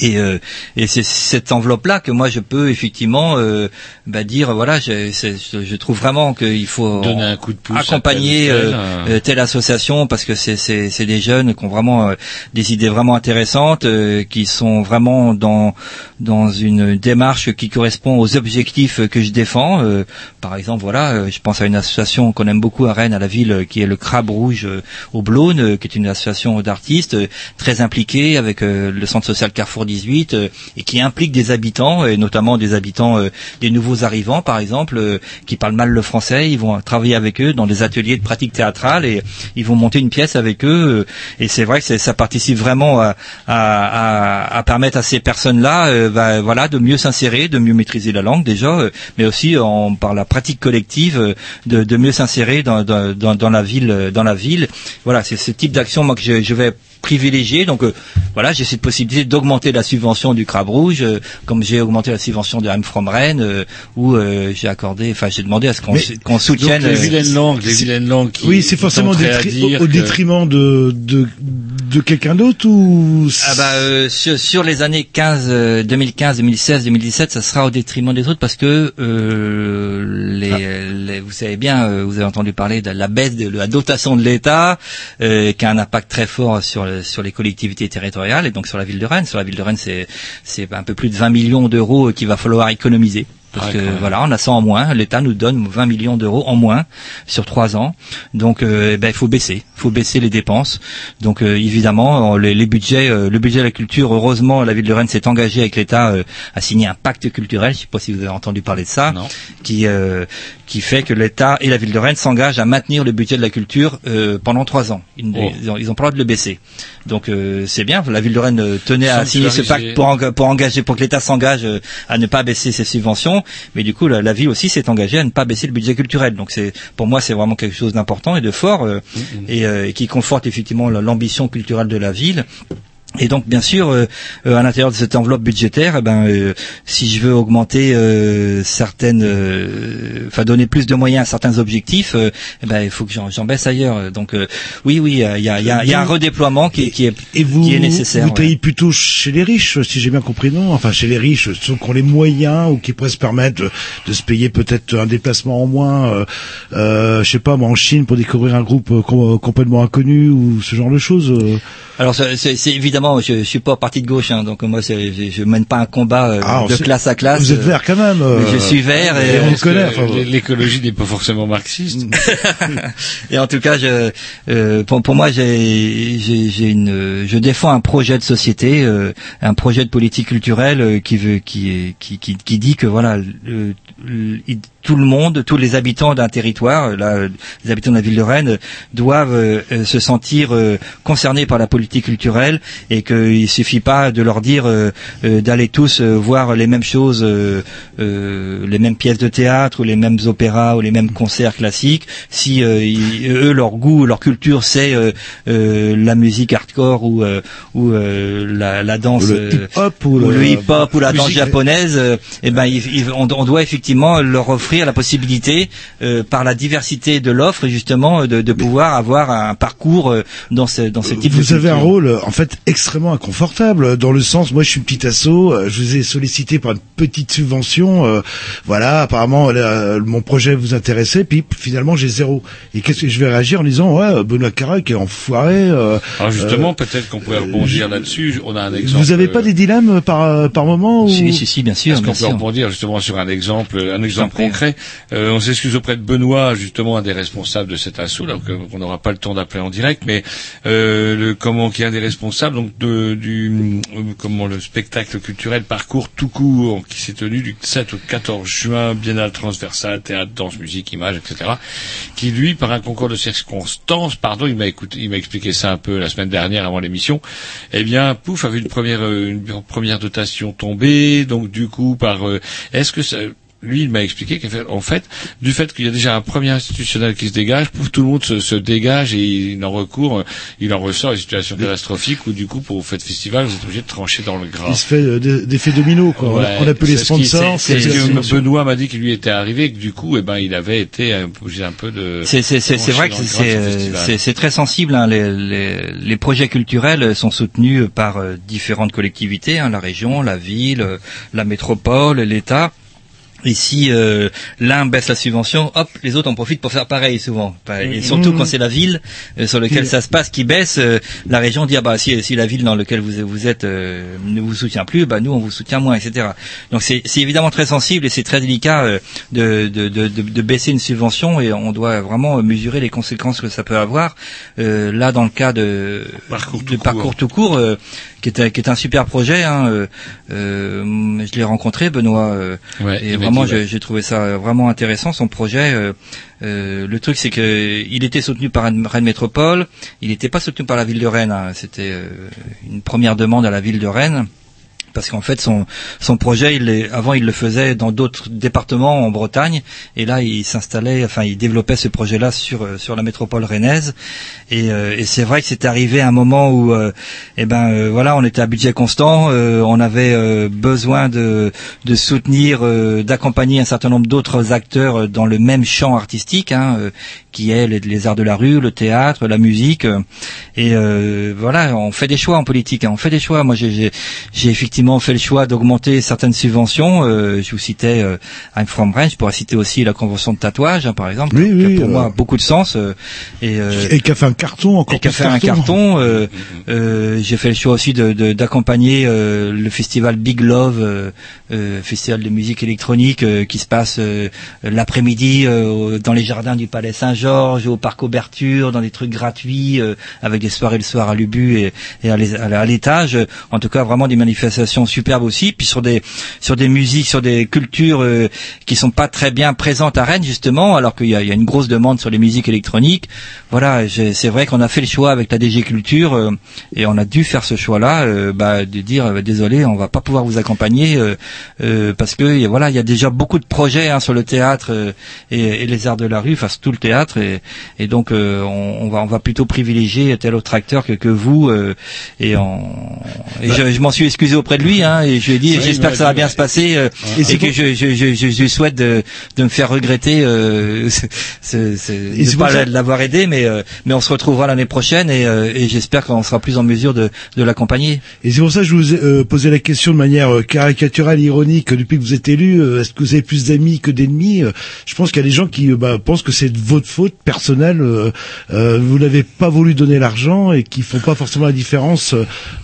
Et, euh, et c'est cette enveloppe-là que moi je peux effectivement euh, bah, dire voilà je, c'est- je, trouve vraiment qu'il faut Donner un coup de pouce accompagner euh, euh. telle association parce que c'est c'est c'est des jeunes qui ont vraiment euh, des idées vraiment intéressantes euh, qui sont vraiment dans dans une démarche qui correspond aux objectifs que je défends euh, par exemple voilà je pense à une association qu'on aime beaucoup à Rennes à la ville qui est le Crabe Rouge au Blône euh, qui est une association d'artistes euh, très impliquée avec euh, le centre social Carrefour 18 euh, et qui implique des habitants et notamment des habitants euh, des nouveaux arrivants par exemple euh, qui parlent mal le français. Ils vont travailler avec eux dans des ateliers de pratique théâtrale et ils vont monter une pièce avec eux euh, et c'est vrai que ça participe vraiment à, à, à- à permettre à ces personnes là voilà de mieux s'insérer de mieux maîtriser la langue déjà euh, mais aussi en, par la pratique collective euh, de, de mieux s'insérer dans, dans, dans, la ville euh, dans la ville. Voilà c'est ce type d'action moi que je, je vais privilégier donc euh, voilà j'ai cette possibilité d'augmenter la subvention du Crabe Rouge euh, comme j'ai augmenté la subvention de I'm From Rennes euh, où euh, j'ai accordé enfin j'ai demandé à ce qu'on Mais- qu'on soutienne Donc, les vilaines langues, les vilaines langues qui oui, c'est forcément au, détri- détriment de, de, de de quelqu'un d'autre ou Ah bah euh, sur, sur les années 15, euh, 2015, 2016, 2017, ça sera au détriment des autres parce que euh, les, les- vous savez bien, euh, vous avez entendu parler de la baisse de la dotation de l'État, euh, qui a un impact très fort sur le- sur les collectivités territoriales et donc sur la ville de Rennes. Sur la ville de Rennes, c'est c'est un peu plus de 20 millions d'euros qu'il va falloir économiser. Parce Ouais, que voilà, on a ça en moins. L'État nous donne 20 millions d'euros en moins sur trois ans. Donc, euh, eh ben, il faut baisser, il faut baisser les dépenses. Donc, euh, évidemment, les, les budgets, euh, le budget de la culture. Heureusement, la ville de Rennes s'est engagée avec l'État euh, à signer un pacte culturel. Je ne sais pas si vous avez entendu parler de ça, qui euh, qui fait que l'État et la ville de Rennes s'engagent à maintenir le budget de la culture euh, pendant trois ans. Ils, Oh. ils ont, ils ont pas le droit de le baisser. Donc, euh, c'est bien. La ville de Rennes euh, tenait à signer ce pacte pour, enga- pour engager, pour que l'État s'engage euh, à ne pas baisser ses subventions. Mais du coup, la, la ville aussi s'est engagée à ne pas baisser le budget culturel. Donc, c'est pour moi, c'est vraiment quelque chose d'important et de fort euh, et, euh, et qui conforte effectivement la- l'ambition culturelle de la ville. Et donc, bien sûr, euh, euh, à l'intérieur de cette enveloppe budgétaire, eh ben, euh, si je veux augmenter certaines, enfin donner plus de moyens à certains objectifs, eh ben, il faut que j'en baisse ailleurs. Donc, oui, oui, il y a, y, y y un redéploiement qui, qui est, Et vous, qui est nécessaire. vous ouais. taillez plutôt chez les riches, si j'ai bien compris, non? Enfin, chez les riches, ceux qui ont les moyens ou qui pourraient se permettre de, de se payer peut-être un déplacement en moins, je sais pas, moi, en Chine pour découvrir un groupe com- complètement inconnu ou ce genre de choses. Alors c'est c'est- je, je suis pas parti de gauche, hein, donc moi c'est- je, je mène pas un combat euh, Ah, de classe à classe. Vous êtes euh, vert quand même. euh. mais je suis vert et, Et L'écologie n'est pas forcément marxiste. et en tout cas, je, euh, pour, pour moi, j'ai j'ai- j'ai une, euh, je défends un projet de société, euh, un projet de politique culturelle euh, qui veut, qui, est- qui, qui, qui dit que voilà, tout le monde, tous les habitants d'un territoire, euh, là, euh, les habitants de la ville de Rennes, doivent euh, se sentir concernés par la politique culturelle et qu'il suffit pas de leur dire d'aller tous voir les mêmes choses, les mêmes pièces de théâtre ou les mêmes opéras ou les mêmes concerts classiques. Si ils- eux, leur goût, leur culture, c'est la musique hardcore ou ou la, la danse, Ou le hip-hop ou la danse japonaise, eh ben, on doit effectivement leur offrir la possibilité, euh, par la diversité de l'offre, justement, de, de pouvoir avoir un parcours euh, dans ce dans ce type de Vous avez un rôle euh, en fait extrêmement inconfortable dans le sens moi je suis une petite asso euh, je vous ai sollicité par une petite subvention euh, voilà apparemment euh, mon projet vous intéressait puis finalement j'ai zéro et qu'est-ce que je vais réagir en disant ouais Benoît Carac est enfoiré euh, Alors justement, euh, peut-être qu'on pourrait rebondir là-dessus. On a un exemple. vous avez pas euh, des dilemmes par par moment ou... Si, si, si, bien sûr, Est-ce qu'on peut rebondir justement sur un exemple, un exemple concret Euh, On s'excuse auprès de Benoît, justement un des responsables de cet assaut, que- qu'on n'aura pas le temps d'appeler en direct, mais euh, le, comment qui est un des responsables donc de, du euh, comment le spectacle culturel parcours tout court qui s'est tenu du 7 au 14 juin, biennale transversale, théâtre, danse, musique, images, etc. Qui lui, par un concours de circonstances, pardon, il m'a écouté, il m'a expliqué ça un peu la semaine dernière avant l'émission. Eh bien, pouf, avait une première euh, une première dotation tombée, donc du coup par euh, est-ce que ça lui, il m'a expliqué qu'en fait, du fait qu'il y a déjà un premier institutionnel qui se dégage, tout le monde se, se dégage et il en recourt, euh, il en ressort une situation catastrophique où du coup, pour Fête Festival, vous êtes obligé de trancher dans le gras. il se fait euh, des, des faits dominos quoi On a- Ouais, on appelle les c'est ce qui- sponsors C'est ce que Benoît m'a dit qu'il lui était arrivé et que du coup, eh ben, il avait été obligé un peu de. C'est vrai que c'est très sensible. Hein. Les, les les projets culturels sont soutenus par euh, différentes collectivités, hein, la région, la ville, la métropole, l'État. Et si euh, l'un baisse la subvention, hop, les autres en profitent pour faire pareil souvent. Et surtout Mhm. quand c'est la ville euh, sur laquelle Puis- ça se passe qui baisse, euh, la région dit ah bah si, si la ville dans laquelle vous vous êtes euh, ne vous soutient plus, bah nous on vous soutient moins, etc. Donc c'est c'est évidemment très sensible et c'est très délicat euh, de, de, de, de, de baisser une subvention et on doit vraiment mesurer les conséquences que ça peut avoir. Euh, là dans le cas de Parcours de tout parcours court. tout court, euh, qui est un, qui est un super projet. Hein, euh, euh, je l'ai rencontré Benoît euh, Ouais, et vraiment dit, ouais. j'ai trouvé ça vraiment intéressant son projet. euh, euh, le truc c'est que il était soutenu par Rennes Rennes Métropole, il n'était pas soutenu par la ville de Rennes. hein, C'était euh, une première demande à la ville de Rennes parce qu'en fait son son projet, il est, avant il le faisait dans d'autres départements en Bretagne, et là il s'installait, enfin il développait ce projet-là sur euh, sur la métropole rennaise, et, euh, et c'est vrai que c'était arrivé à un moment où, euh, eh ben euh, voilà, on était à budget constant, euh, on avait besoin de de soutenir, d'accompagner un certain nombre d'autres acteurs dans le même champ artistique, hein, qui est les, les arts de la rue, le théâtre, la musique, et voilà, on fait des choix en politique, hein, on fait des choix. Moi, j'ai- j'ai effectivement fait le choix d'augmenter certaines subventions. euh, je vous citais euh, I'm From Range, je pourrais citer aussi la convention de tatouage, hein, par exemple, Oui, qui a oui, pour euh, moi beaucoup de sens. euh, et, euh, Et qui a fait un carton encore et qui a plus fait un carton. euh, euh, J'ai fait le choix aussi de- de- d'accompagner euh, le festival Big Love, euh, euh, festival de musique électronique euh, qui se passe euh, l'après-midi euh, dans les jardins du Palais Saint-Georges, au parc Auberture, dans des trucs gratuits, euh, avec des soirées le soir à l'Ubu et, et à l'étage. En tout cas, vraiment des manifestations superbes aussi. Puis sur des sur des musiques, sur des cultures euh, qui sont pas très bien présentes à Rennes justement, alors qu'il y a, il y a une grosse demande sur les musiques électroniques. Voilà, c'est vrai qu'on a fait le choix avec la DG Culture euh, et on a dû faire ce choix-là, euh, bah, de dire euh, désolé, on va pas pouvoir vous accompagner parce que y a- voilà, il y a déjà beaucoup de projets hein, sur le théâtre et, et les arts de la rue, enfin tout le théâtre et, et donc on, on va on va plutôt privilégier tel autre acteur que, que vous et, on, et je, je m'en suis excusé auprès de lui hein, et je lui ai dit Oui, j'espère que ça va bien se passer euh, Et et, que je, je, je, je, lui souhaite de, de me faire regretter euh, ce, ce, ce- de pas l'avoir aidé mais euh, mais on se retrouvera l'année prochaine et, euh, et j'espère qu'on sera plus en mesure de, de l'accompagner. Et c'est pour ça que je vous ai euh, posé la question de manière euh, caricaturale, ironique. Depuis que vous êtes élu, est-ce que vous avez plus d'amis que d'ennemis Je pense qu'il y a des gens qui bah, pensent que c'est de votre faute personnelle. vous n'avez pas voulu donner l'argent et qui font pas forcément la différence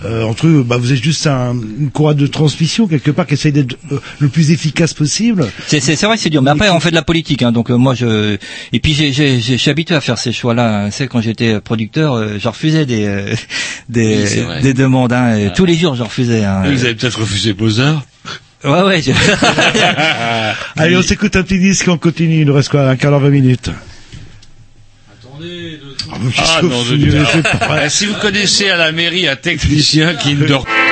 entre eux. Bah, vous êtes juste un, une courroie de transmission quelque part qui essaye d'être euh, le plus efficace possible. C'est vrai que c'est dur mais après on fait de la politique hein, donc euh, moi je et puis j'ai habitué à faire ces choix là c'est quand j'étais producteur euh, je refusais des euh, des Oui, des demandes hein, et tous les jours je refusais hein. Vous avez peut-être refusé Beaux-Arts Ouais, ouais. je- Allez, on s'écoute un petit disque, on continue. Il nous reste quoi Un quart d'heure, 20 minutes. Ah, qu'est-ce Ah que non, vous de Dieu. pas Euh, Si vous connaissez à la mairie un technicien qui ne dort What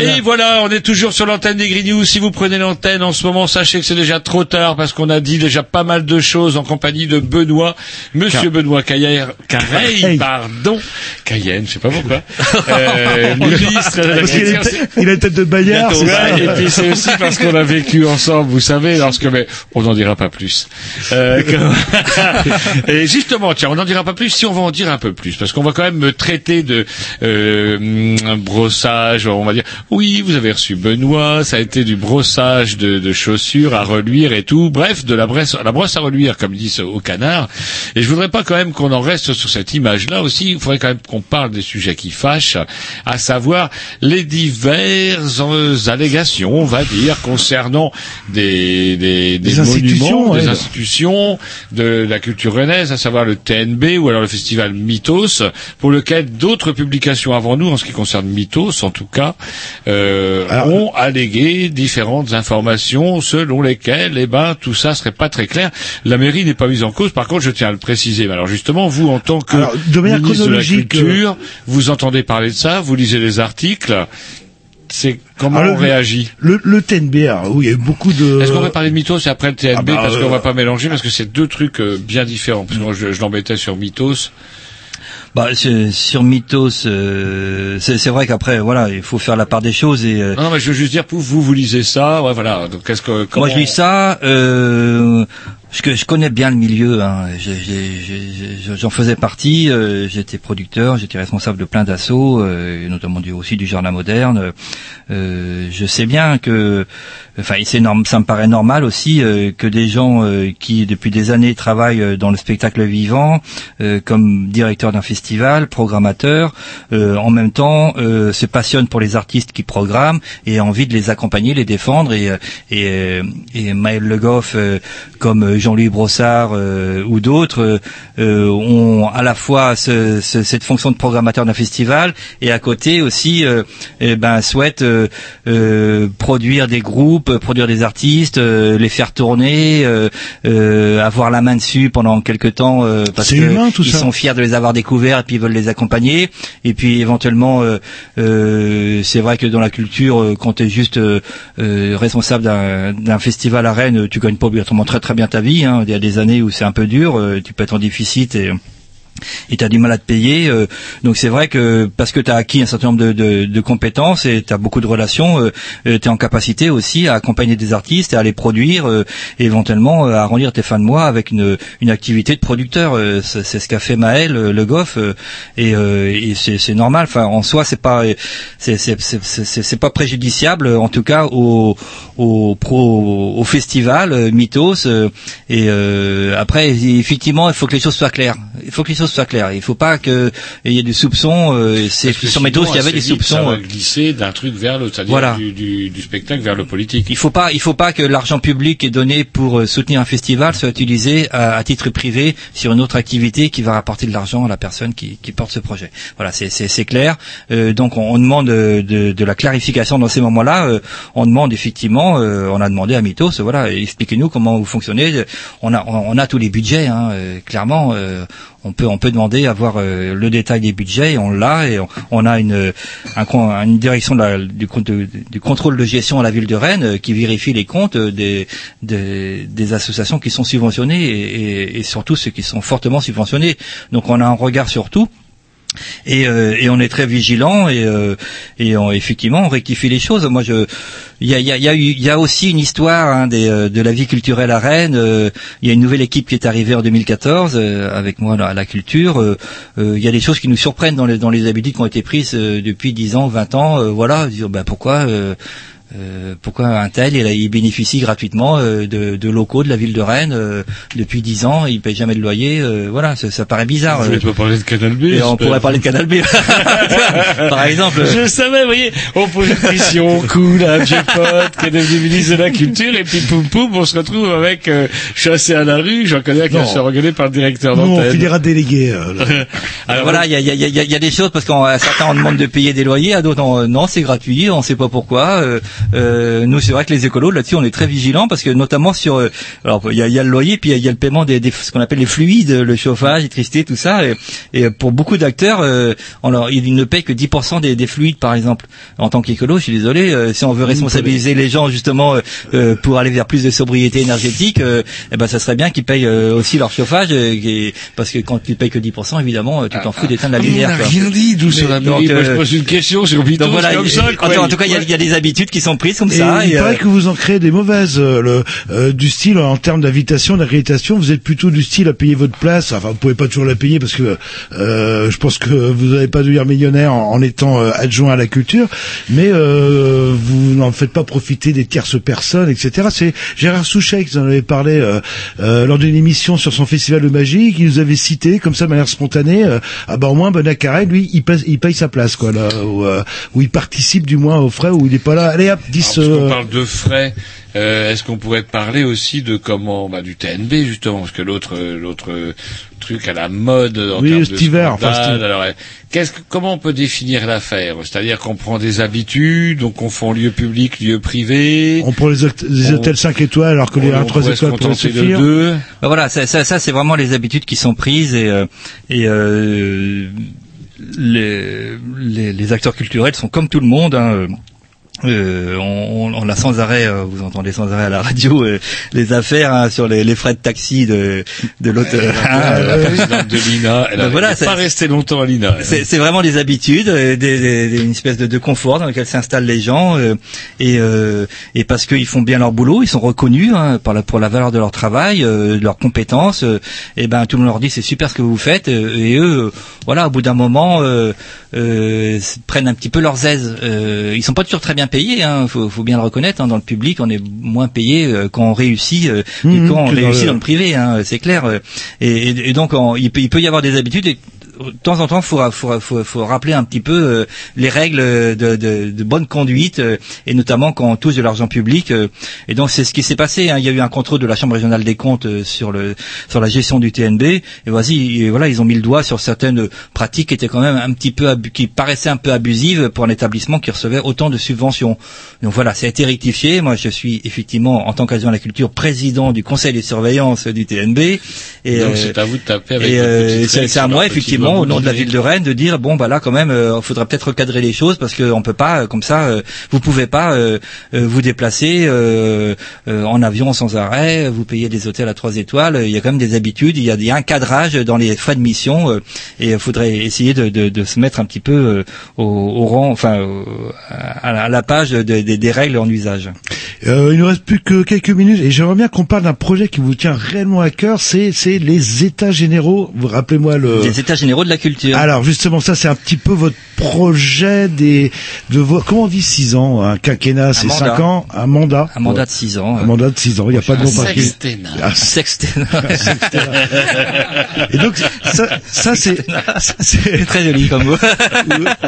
Et voilà, on est toujours sur l'antenne des Green News. Si vous prenez l'antenne en ce moment, sachez que c'est déjà trop tard parce qu'on a dit déjà pas mal de choses en compagnie de Benoît, Monsieur Car- Benoît Caillère, Careil. pardon, Cayenne, je sais pas pourquoi, euh, ministre de la Parce a il a une tête de Bayard, ça et puis c'est aussi parce qu'on a vécu ensemble, vous savez, lorsque, mais on n'en dira pas plus. Euh, que- et justement, tiens, on n'en dira pas plus si on va en dire un peu plus, parce qu'on va quand même me traiter de euh, hum, brossage, on va dire, oui, vous avez reçu Benoît, ça a été du brossage de, de chaussures à reluire et tout, bref, de la brosse, la brosse à reluire, comme disent au canard. Et je voudrais pas quand même qu'on en reste sur cette image-là aussi, il faudrait quand même qu'on parle des sujets qui fâchent, à savoir les diverses euh, allégations, on va dire, concernant des, des, Des monuments, institutions, des institutions de la culture rennaise, à savoir le TNB ou alors le festival Mythos, pour lequel d'autres publications avant nous, en ce qui concerne Mythos en tout cas, euh, ont allégué différentes informations selon lesquelles, eh ben, tout ça serait pas très clair. La mairie n'est pas mise en cause. Par contre, je tiens à le préciser. Mais alors justement, vous, en tant que Alors, de manière ministre de la chronologique, euh, Culture, vous entendez parler de ça, vous lisez les articles. C'est comment Alors, on le- réagit? Le, le TNB, alors, oui, il y a eu beaucoup de... Est-ce qu'on va parler de Mythos et après le TNB Ah bah, parce qu'on euh, va pas mélanger parce que c'est deux trucs euh, bien différents. Parce que moi, je, je l'embêtais sur Mythos. Bah, sur Mythos, euh, c'est c'est vrai qu'après, voilà, il faut faire la part des choses et. euh, Non, non, mais je veux juste dire, vous, vous, vous lisez ça, ouais, voilà. Donc, qu'est-ce que, comment... Moi, je lis ça. Euh, je, je connais bien le milieu. Hein. J'en faisais partie. euh, j'étais producteur, j'étais responsable de plein d'assauts, euh, notamment du, aussi du jardin moderne. Euh, je sais bien que, enfin, c'est ça me paraît normal aussi euh, que des gens euh, qui depuis des années travaillent euh, dans le spectacle vivant, comme directeur d'un festival, programmateur, en même temps se passionnent pour les artistes qui programment et aient envie de les accompagner, les défendre et et, et Maël Le Goff, comme Jean-Louis Brossard euh, ou d'autres euh, euh, ont à la fois ce- ce- cette fonction de programmateur d'un festival et à côté aussi eh ben souhaitent produire des groupes, produire des artistes, les faire tourner, avoir la main dessus pendant quelques temps parce C'est que humain, tout ils ça. sont fiers de les avoir découverts et puis ils veulent les accompagner et puis éventuellement c'est vrai que dans la culture quand tu es juste responsable d'un d'un festival à Rennes tu gagnes pas obligatoirement très très bien ta vie hein. il y a des années où c'est un peu dur euh, tu peux être en déficit et tu as du mal à te payer. euh, donc c'est vrai que parce que tu as acquis un certain nombre de, compétences et tu as beaucoup de relations, euh, tu es en capacité aussi à accompagner des artistes et à les produire euh, et éventuellement euh, à arrondir tes fins de mois avec une, activité de producteur. Euh, c'est ce qu'a fait Maël euh, Le Goff euh, et, euh, c'est normal. En soi c'est pas c'est pas préjudiciable en tout cas au au pro au festival euh, Mythos euh, et euh, après effectivement il faut que les choses soient claires. Il faut que soient claires. Il faut pas que il y ait des soupçons. euh, c'est sur Mythos sinon, il y avait des Ça soupçons. va euh, glisser d'un truc vers l'autre, c'est-à-dire Voilà. du, du, du spectacle vers le politique. Il faut pas, il faut pas que l'argent public qui est donné pour euh, soutenir un festival soit utilisé à, à titre privé sur une autre activité qui va rapporter de l'argent à la personne qui, qui porte ce projet. Voilà, c'est clair. Euh, donc on, on demande de, de la clarification dans ces moments-là. Euh, on demande effectivement, on a demandé à Mythos, voilà, expliquez-nous comment vous fonctionnez. On a on, on a tous les budgets, hein, clairement. On peut on peut demander à voir euh, le détail des budgets et on l'a et on, a une une direction du, contrôle de gestion à la ville de Rennes euh, qui vérifie les comptes euh, des, des des associations qui sont subventionnées et, et, et surtout ceux qui sont fortement subventionnés. Donc on a un regard sur tout. Et, euh, et on est très vigilant et, euh, et on- effectivement on rectifie les choses. Moi, je, il y a, y, a, y, a y a aussi une histoire hein, des, euh, de la vie culturelle à Rennes. Euh, Il y a une nouvelle équipe qui est arrivée en 2014 euh, avec moi à la culture. Il y a des choses qui nous surprennent dans les, dans les habitudes qui ont été prises depuis 10 ans, 20 ans. Voilà, dire ben pourquoi. Euh, pourquoi un tel il, bénéficie gratuitement euh, de, de locaux de la ville de Rennes euh, depuis 10 ans, il paye jamais de loyer, euh, voilà, ça, ça paraît bizarre. Euh. parler de Canal B Et on pourrait parler de Canal B. Par exemple. Je savais, vous voyez, on pose une question cool à un vieux pote qui est devenu ministre de la Culture, et puis poum poum, on se retrouve avec euh, chassé à la rue, j'en connais un qui se regarder par le directeur Nous, on d'antenne. finira délégué. euh, là. Alors voilà, il y a, il y, a, il y, a, il y a des choses parce qu'à certains on demande de payer des loyers, à d'autres on- non c'est gratuit, on sait pas pourquoi. Euh, euh, nous c'est vrai que les écolos là-dessus on est très vigilants parce que notamment sur euh, alors il y a, il y a le loyer puis il y a, il y a le paiement des, des ce qu'on appelle les fluides, le chauffage, l'électricité, tout ça et, et pour beaucoup d'acteurs euh, on leur, ils ne payent que 10% des, des fluides par exemple. En tant qu'écolo, je suis désolé, euh, si on veut responsabiliser les gens justement euh, euh, pour aller vers plus de sobriété énergétique, euh, eh ben ça serait bien qu'ils payent euh, aussi leur chauffage euh, et- parce que quand tu payes que 10%, évidemment, tu t'en fous d'éteindre la Ah, on lumière. n'a rien dit, d'où sur la. Moi, je pose une question sur donc voilà, comme ça, en, quoi. en tout cas, il y, a, y a des habitudes qui sont prises comme Et ça. il et, paraît euh, que vous en créez des mauvaises, euh, le, euh, du style en termes d'invitation, d'accréditation, vous êtes plutôt du style à payer votre place. Enfin, vous pouvez pas toujours la payer parce que euh, je pense que vous n'allez pas devenir millionnaire en, en étant euh, adjoint à la culture, mais euh, vous n'en faites pas profiter des tierces personnes, etc. C'est Gérard Souchet qui en avait parlé euh, euh, lors d'une émission sur son festival de magie, qui nous avait cité comme ça de manière spontanée. euh, ah bah au moins Bonacaré, lui, il, passe, il paye sa place, quoi, là, où, euh, où il participe du moins aux frais, où il n'est pas là. Allez hop, 10 Alors, euh, puisqu'on parle de frais, euh, est-ce qu'on pourrait parler aussi de comment, bah, du TNB justement, parce que l'autre, euh, l'autre euh, truc à la mode en Oui, termes cet de hiver, enfin, alors, euh, qu'est-ce que, comment on peut définir l'affaire? C'est-à-dire qu'on prend des habitudes, on confond lieu public, lieu privé. On prend les, hôtels- les On- hôtels 5 étoiles alors que les on 1 3 pourrait se étoiles pourraient contenter de suffire. deux. Ben voilà, ça, ça, ça, c'est vraiment les habitudes qui sont prises et, euh, et euh, les, les, les acteurs culturels sont comme tout le monde. Hein, euh, on, on- on a sans arrêt, euh, vous entendez sans arrêt à la radio euh, les affaires hein, sur les, les frais de taxi de, de l'autre. hein, la euh, de l'INA, elle Ben voilà, pas c'est- resté longtemps à l'INA. c'est vraiment des habitudes, euh, des, des- des- une espèce de, de confort dans lequel s'installent les gens, euh, et, euh, et parce qu'ils font bien leur boulot, ils sont reconnus hein, par la, pour la valeur de leur travail, euh, de leurs compétences. euh, et ben tout le monde leur dit c'est super ce que vous faites, euh, et eux, voilà, au bout d'un moment, euh, euh, prennent un petit peu leurs aises. Euh, ils sont pas toujours très bien payés, hein, faut, faut bien le reconnaître. hein, dans le public, on est moins payé euh, quand on réussit euh, que quand on dans réussit le- dans le privé, hein, c'est clair. euh, Et, et- et donc, on- il, peut, il peut y avoir des habitudes. Et, de temps en temps, faut, faut, faut, faut rappeler un petit peu euh, les règles de, de, de bonne conduite, euh, et notamment quand on touche de l'argent public. euh. et donc, c'est ce qui s'est passé. hein. Il y a eu un contrôle de la Chambre régionale des comptes euh, sur le sur la gestion du TNB. Et voici, et voilà, ils ont mis le doigt sur certaines pratiques qui étaient quand même un petit peu qui paraissaient un peu abusives pour un établissement qui recevait autant de subventions. Donc voilà, ça a été rectifié. Moi, je suis effectivement en tant qu'adjoint à la culture président du conseil de surveillance du TNB. Et Donc euh, c'est à vous de taper avec euh, c'est à moi petit effectivement au nom de la ville de Rennes de dire bon bah là quand même euh, faudrait peut-être recadrer les choses parce qu'on peut pas euh, comme ça euh, vous pouvez pas euh, euh, vous déplacer euh, euh, en avion sans arrêt vous payez des hôtels à trois étoiles il y a quand même des habitudes il y a, il y a un cadrage dans les frais de mission euh, et il faudrait essayer de, de, de se mettre un petit peu euh, au, au rang enfin au- à, la- à la page de- de- des règles en usage Euh, il nous reste plus que quelques minutes et j'aimerais bien qu'on parle d'un projet qui vous tient réellement à cœur, c'est c'est les états généraux. Vous rappelez-moi le les états généraux de la culture. Alors justement ça c'est un petit peu votre projet des de vos comment on dit six ans un quinquennat c'est mandat. cinq ans un mandat. Un mandat de six ans un euh. mandat de six ans il n'y a pas de Un nom par sextennat. Ah, sextennat et donc ça, ça c'est très joli comme mot.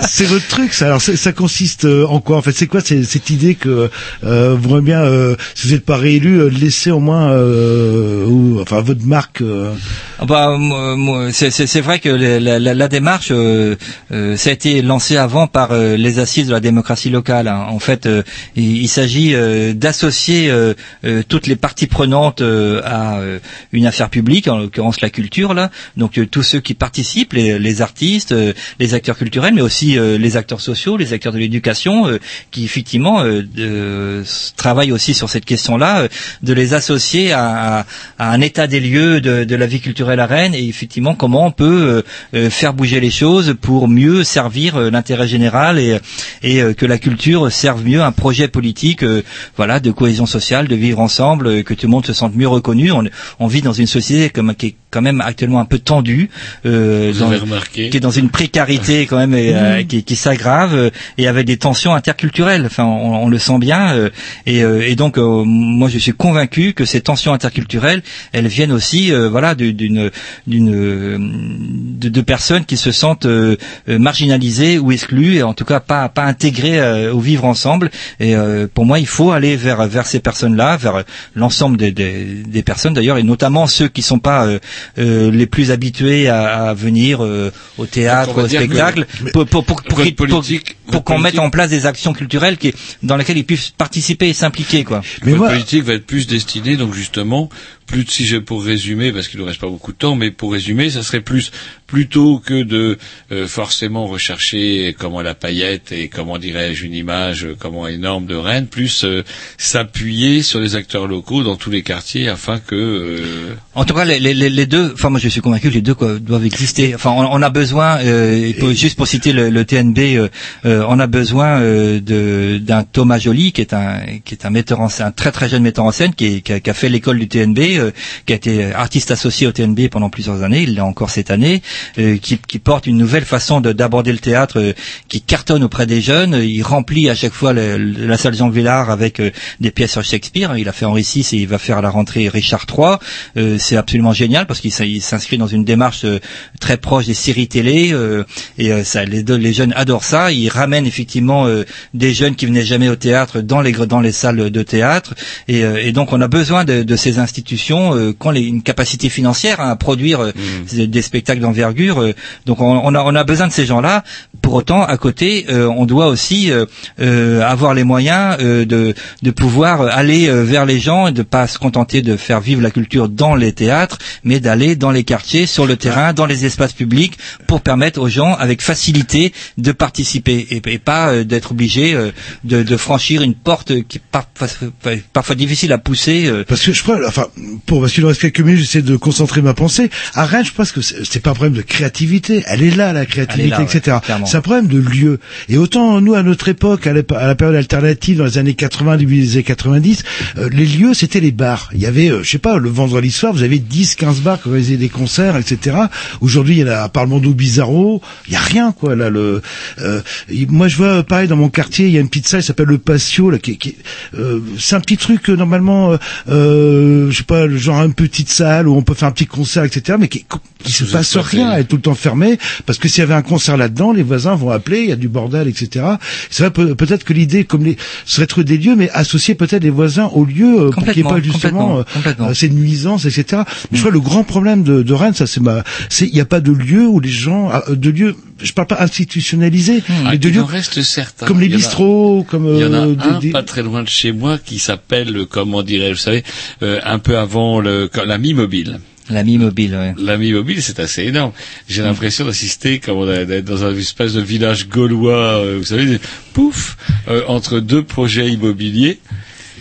C'est votre truc ça. Alors ça consiste euh, en quoi en fait? C'est quoi cette idée que euh, vous aimeriez bien euh, si vous n'êtes pas réélu euh, laisser au moins euh, ou, enfin votre marque euh, Ah Bah, moi, moi, c'est- vrai que la, démarche, euh, euh, ça a été lancé avant par euh, les assises de la démocratie locale. hein. En fait, euh, il, s'agit d'associer toutes les parties prenantes à une affaire publique, en l'occurrence la culture, là. Donc tous ceux qui participent, les, artistes, les acteurs culturels, mais aussi les acteurs sociaux, les acteurs de l'éducation, qui effectivement travaillent aussi sur cette question-là, de les associer à, un état des lieux de, de la vie culturelle à Rennes et effectivement comment on peut faire bouger les choses pour mieux servir euh, l'intérêt général et, et euh, que la culture serve mieux un projet politique, euh, voilà, de cohésion sociale, de vivre ensemble, euh, que tout le monde se sente mieux reconnu. On, on vit dans une société comme, qui est quand même actuellement un peu tendue, euh, Vous dans- avez remarqué. qui est dans une précarité quand même et, euh, qui, qui s'aggrave euh, et avec des tensions interculturelles. Enfin, on, on le sent bien. euh, et, euh, et donc, euh, moi, je suis convaincu que ces tensions interculturelles, elles viennent aussi, euh, voilà, du- d'une d'une euh, de, de personnes qui se sentent euh, euh, marginalisées ou exclues et en tout cas pas pas intégrées euh, au vivre ensemble. Et euh, pour moi, il faut aller vers vers ces personnes-là, vers l'ensemble des, des, des personnes d'ailleurs, et notamment ceux qui sont pas euh, euh, les plus habitués à, à venir euh, au théâtre, au que- spectacle, pour, pour, pour, pour, qu'on mette en place des actions culturelles qui, dans lesquelles ils puissent participer et s'impliquer, quoi. Mais Votre politique va être plus destinée, donc justement, plus de- si je pour résumer, parce qu'il ne reste pas beaucoup de temps, mais pour résumer, ça serait plus plutôt que de euh, forcément rechercher comment la paillette et comment dirais-je une image euh, comment énorme de Rennes, plus euh, s'appuyer sur les acteurs locaux dans tous les quartiers afin que euh, En tout cas, les, les, deux, enfin moi je suis convaincu que les deux quoi, doivent exister. Enfin, on, on a besoin, euh, et pour- juste pour citer le, le TNB, euh, euh, on a besoin euh, de- d'un Thomas Joly qui est un qui est un metteur en scène, un très très jeune metteur en scène qui, est- qui, a, qui a fait l'école du TNB, euh, qui a été artiste associé au TNB pendant plusieurs années, il l'est encore cette année, euh, qui, qui porte une nouvelle façon de- d'aborder le théâtre, euh, qui cartonne auprès des jeunes. Il remplit à chaque fois la salle Jean Villard avec euh, des pièces sur Shakespeare. Il a fait Henri VI et il va faire à la rentrée Richard III. Euh, c'est absolument génial parce qu'il s'inscrit dans une démarche euh, très proche des séries télé euh, et euh, ça, les, jeunes adorent ça. Il ramène effectivement euh, des jeunes qui venaient jamais au théâtre dans les dans les salles de théâtre et, euh, et donc on a besoin de, de ces institutions euh, qui ont les- une capacité financière hein, à produire euh, des, des spectacles d'envergure. euh. donc on, on a on a besoin de ces gens-là. Pour autant, à côté, euh, on doit aussi euh, euh, avoir les moyens euh, de de pouvoir aller euh, vers les gens et de pas se contenter de faire vivre la culture dans les théâtres, mais d'aller dans les quartiers, sur le terrain, dans les espaces publics, pour permettre aux gens, avec facilité, de participer et, et pas euh, d'être obligé euh, de, de franchir une porte qui est par- parfois, parfois difficile à pousser. euh. Parce que je crois, enfin, pour parce qu'il nous reste quelques minutes, j'essaie de concentrer ma pensée. À Rennes, je pense que c'est pas un problème de créativité. Elle est là, la créativité, Elle là, etc. C'est un problème de lieu. Et autant nous, à notre époque, à la, à la période alternative, dans les années 80, début des années 90, euh, les lieux, c'était les bars. Il y avait, euh, je sais pas, le vendredi soir, vous avez 10, 15 bars qui organisaient des concerts, etc. Aujourd'hui, il y en a, à part le Mondo Bizarro, il y a rien, quoi, là, le, euh, moi, je vois, euh, pareil, dans mon quartier, il y a une salle qui s'appelle le Patio, là, qui, qui euh, c'est un petit truc, normalement, je sais pas, le genre une petite salle où on peut faire un petit concert, etc., mais qui, qui se passe rien, elle est tout le temps fermée, parce que s'il y avait un concert là-dedans, les voisins vont appeler, il y a du bordel, etc. C'est vrai, peut- peut-être que l'idée, comme les, serait trouver des lieux, mais associer peut-être les voisins au lieu, euh, pour qu'il n'y ait pas justement euh, euh, ces nuisances, etc. Mais je crois que le grand problème de, de Rennes, ça c'est ma, c'est il n'y a pas de lieu où les gens, ah, de lieu, je parle pas institutionnalisé, Ah, mais de il lieux en reste certains. comme les Il y en a- bistrots, comme Il y en a euh, un des- des- pas très loin de chez moi qui s'appelle, euh, comment dirais-je, vous savez, euh, un peu avant le, quand- l'ami mobile. L'ami mobile, ouais. L'ami mobile, c'est assez énorme. J'ai l'impression d'assister comme on a- d'être dans un espèce de village gaulois, euh, vous savez, pouf, euh, entre deux projets immobiliers.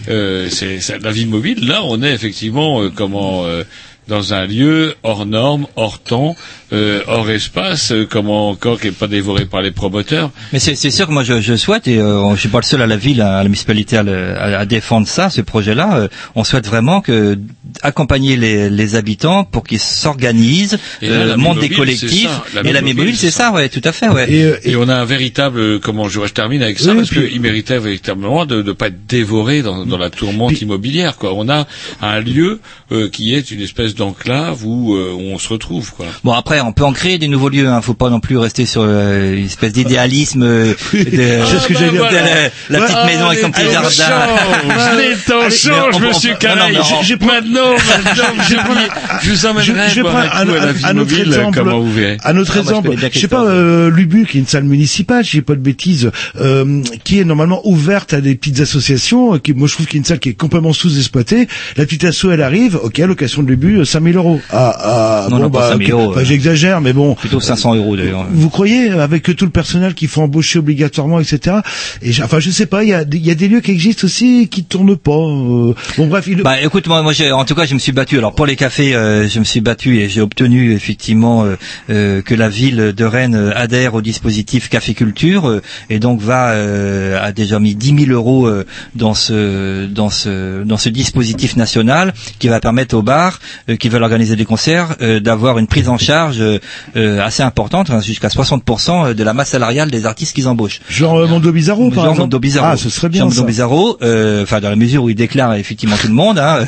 Euh, c'est c'est- la vie mobile. Là, on est effectivement euh, comment euh, dans un lieu hors norme, hors temps, euh, hors espace, euh, comment encore qui n'est pas dévoré par les promoteurs. Mais c'est sûr que moi je, je souhaite, et euh, je suis pas le seul à la ville, à la municipalité à, le- à- à défendre ça, ce projet-là, euh, on souhaite vraiment que accompagner les, les habitants pour qu'ils s'organisent, euh, montent des collectifs, ça. Et la mobile, c'est ça, ouais, tout à fait, ouais. Et, on a un véritable, comment je, je termine avec ça, Oui, parce qu'il méritait véritablement de ne pas être dévoré dans, dans la tourmente immobilière. Quoi. On a un lieu euh, qui est une espèce d'enclave où, euh, où on se retrouve. Quoi. Bon après, on peut en créer des nouveaux lieux. Hein. Faut pas non plus rester sur euh, une espèce d'idéalisme euh, de, C'est ce que de- j'allais dire. de la, la petite Ah, maison avec son petit jardin. les temps changent, monsieur je- Maintenant, maintenant, je, je vous emmènerai je prendre un coup à la vie un autre mobile, exemple. comment vous verrez. Un autre Ah, moi, je exemple. Je sais pas, euh, Lubu, qui est une salle municipale, j'ai pas de bêtises, euh, qui est normalement ouverte à des petites associations, euh, qui, moi je trouve qu'il y a une salle qui est complètement sous-exploitée. La petite asso, elle arrive, ok, location de Lubu, euh, 5000 euros. Ah, ah, Non, bon, non, pas bah, 5000 ok, euros, bah, euh. j'exagère, mais bon. Plutôt 500 euros d'ailleurs. Vous croyez, avec tout le personnel qu'il faut embaucher obligatoirement, etc. Et enfin, je sais pas, il y a, des- il y a des lieux qui existent aussi qui tournent pas. euh. Bon, bref, il... Bah écoute moi, moi j'ai- en tout cas je me suis battu. Alors pour les cafés, euh, je me suis battu et j'ai obtenu effectivement euh, euh, que la ville de Rennes adhère au dispositif Café Culture euh, et donc va euh, a déjà mis 10 000 euros euh, dans ce dans ce dans ce dispositif national qui va permettre aux bars qui veulent organiser des concerts, euh, d'avoir une prise en charge euh, euh, assez importante, hein, jusqu'à 60% de la masse salariale des artistes qu'ils embauchent. Genre euh, Mondo Bizarro, par Genre exemple. Mondo Bizarro. Ah, ce serait bien Genre Mondo ça. Bizarro, euh, enfin dans la mesure où il déclare effectivement tout le monde, hein,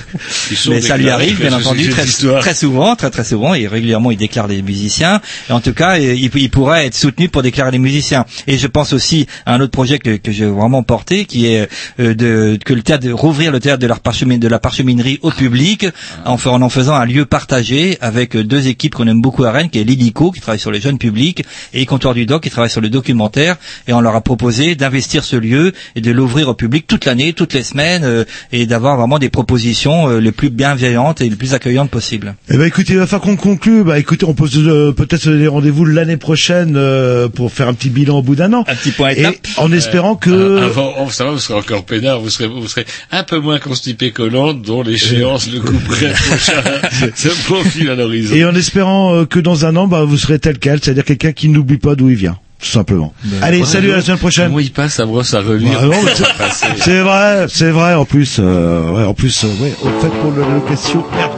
mais ça lui arrive bien entendu très, très souvent, très très souvent, et régulièrement il déclare des musiciens. Et en tout cas, euh, il, il pourrait être soutenu pour déclarer les musiciens. Et je pense aussi à un autre projet que, que j'ai vraiment porté, qui est euh, de que le théâtre, de rouvrir le théâtre de la, parchemin- de la parcheminerie au public, en, en en faisant un lieu partagé avec deux équipes qu'on aime beaucoup à Rennes, qui est l'IDICO qui travaille sur les jeunes publics et Comptoir du Doc qui travaille sur le documentaire. Et on leur a proposé d'investir ce lieu et de l'ouvrir au public toute l'année, toutes les semaines, euh, et d'avoir vraiment des propositions euh, les plus bienveillantes et les plus accueillantes possibles. Eh ben écoutez, il va falloir qu'on conclue. Bah écoutez, on peut se- euh, peut-être se donner rendez-vous l'année prochaine euh, pour faire un petit bilan au bout d'un an. Un petit point Et étape. en espérant que Avant, oh, ça va, vous serez encore peinard, vous serez, vous serez un peu moins constipé que Hollande, dont l'échéance le coup près prochain se profile à l'horizon. et en espérant euh, que dans un an, bah, vous serez tel quel, c'est-à-dire quelqu'un qui n'oublie pas d'où il vient, tout simplement. Allez, salut à la semaine prochaine. Comment il passe sa brosse à relire c'est- vrai, c'est vrai. En plus, euh, ouais, en plus, euh, ouais, au fait pour la location. Merde,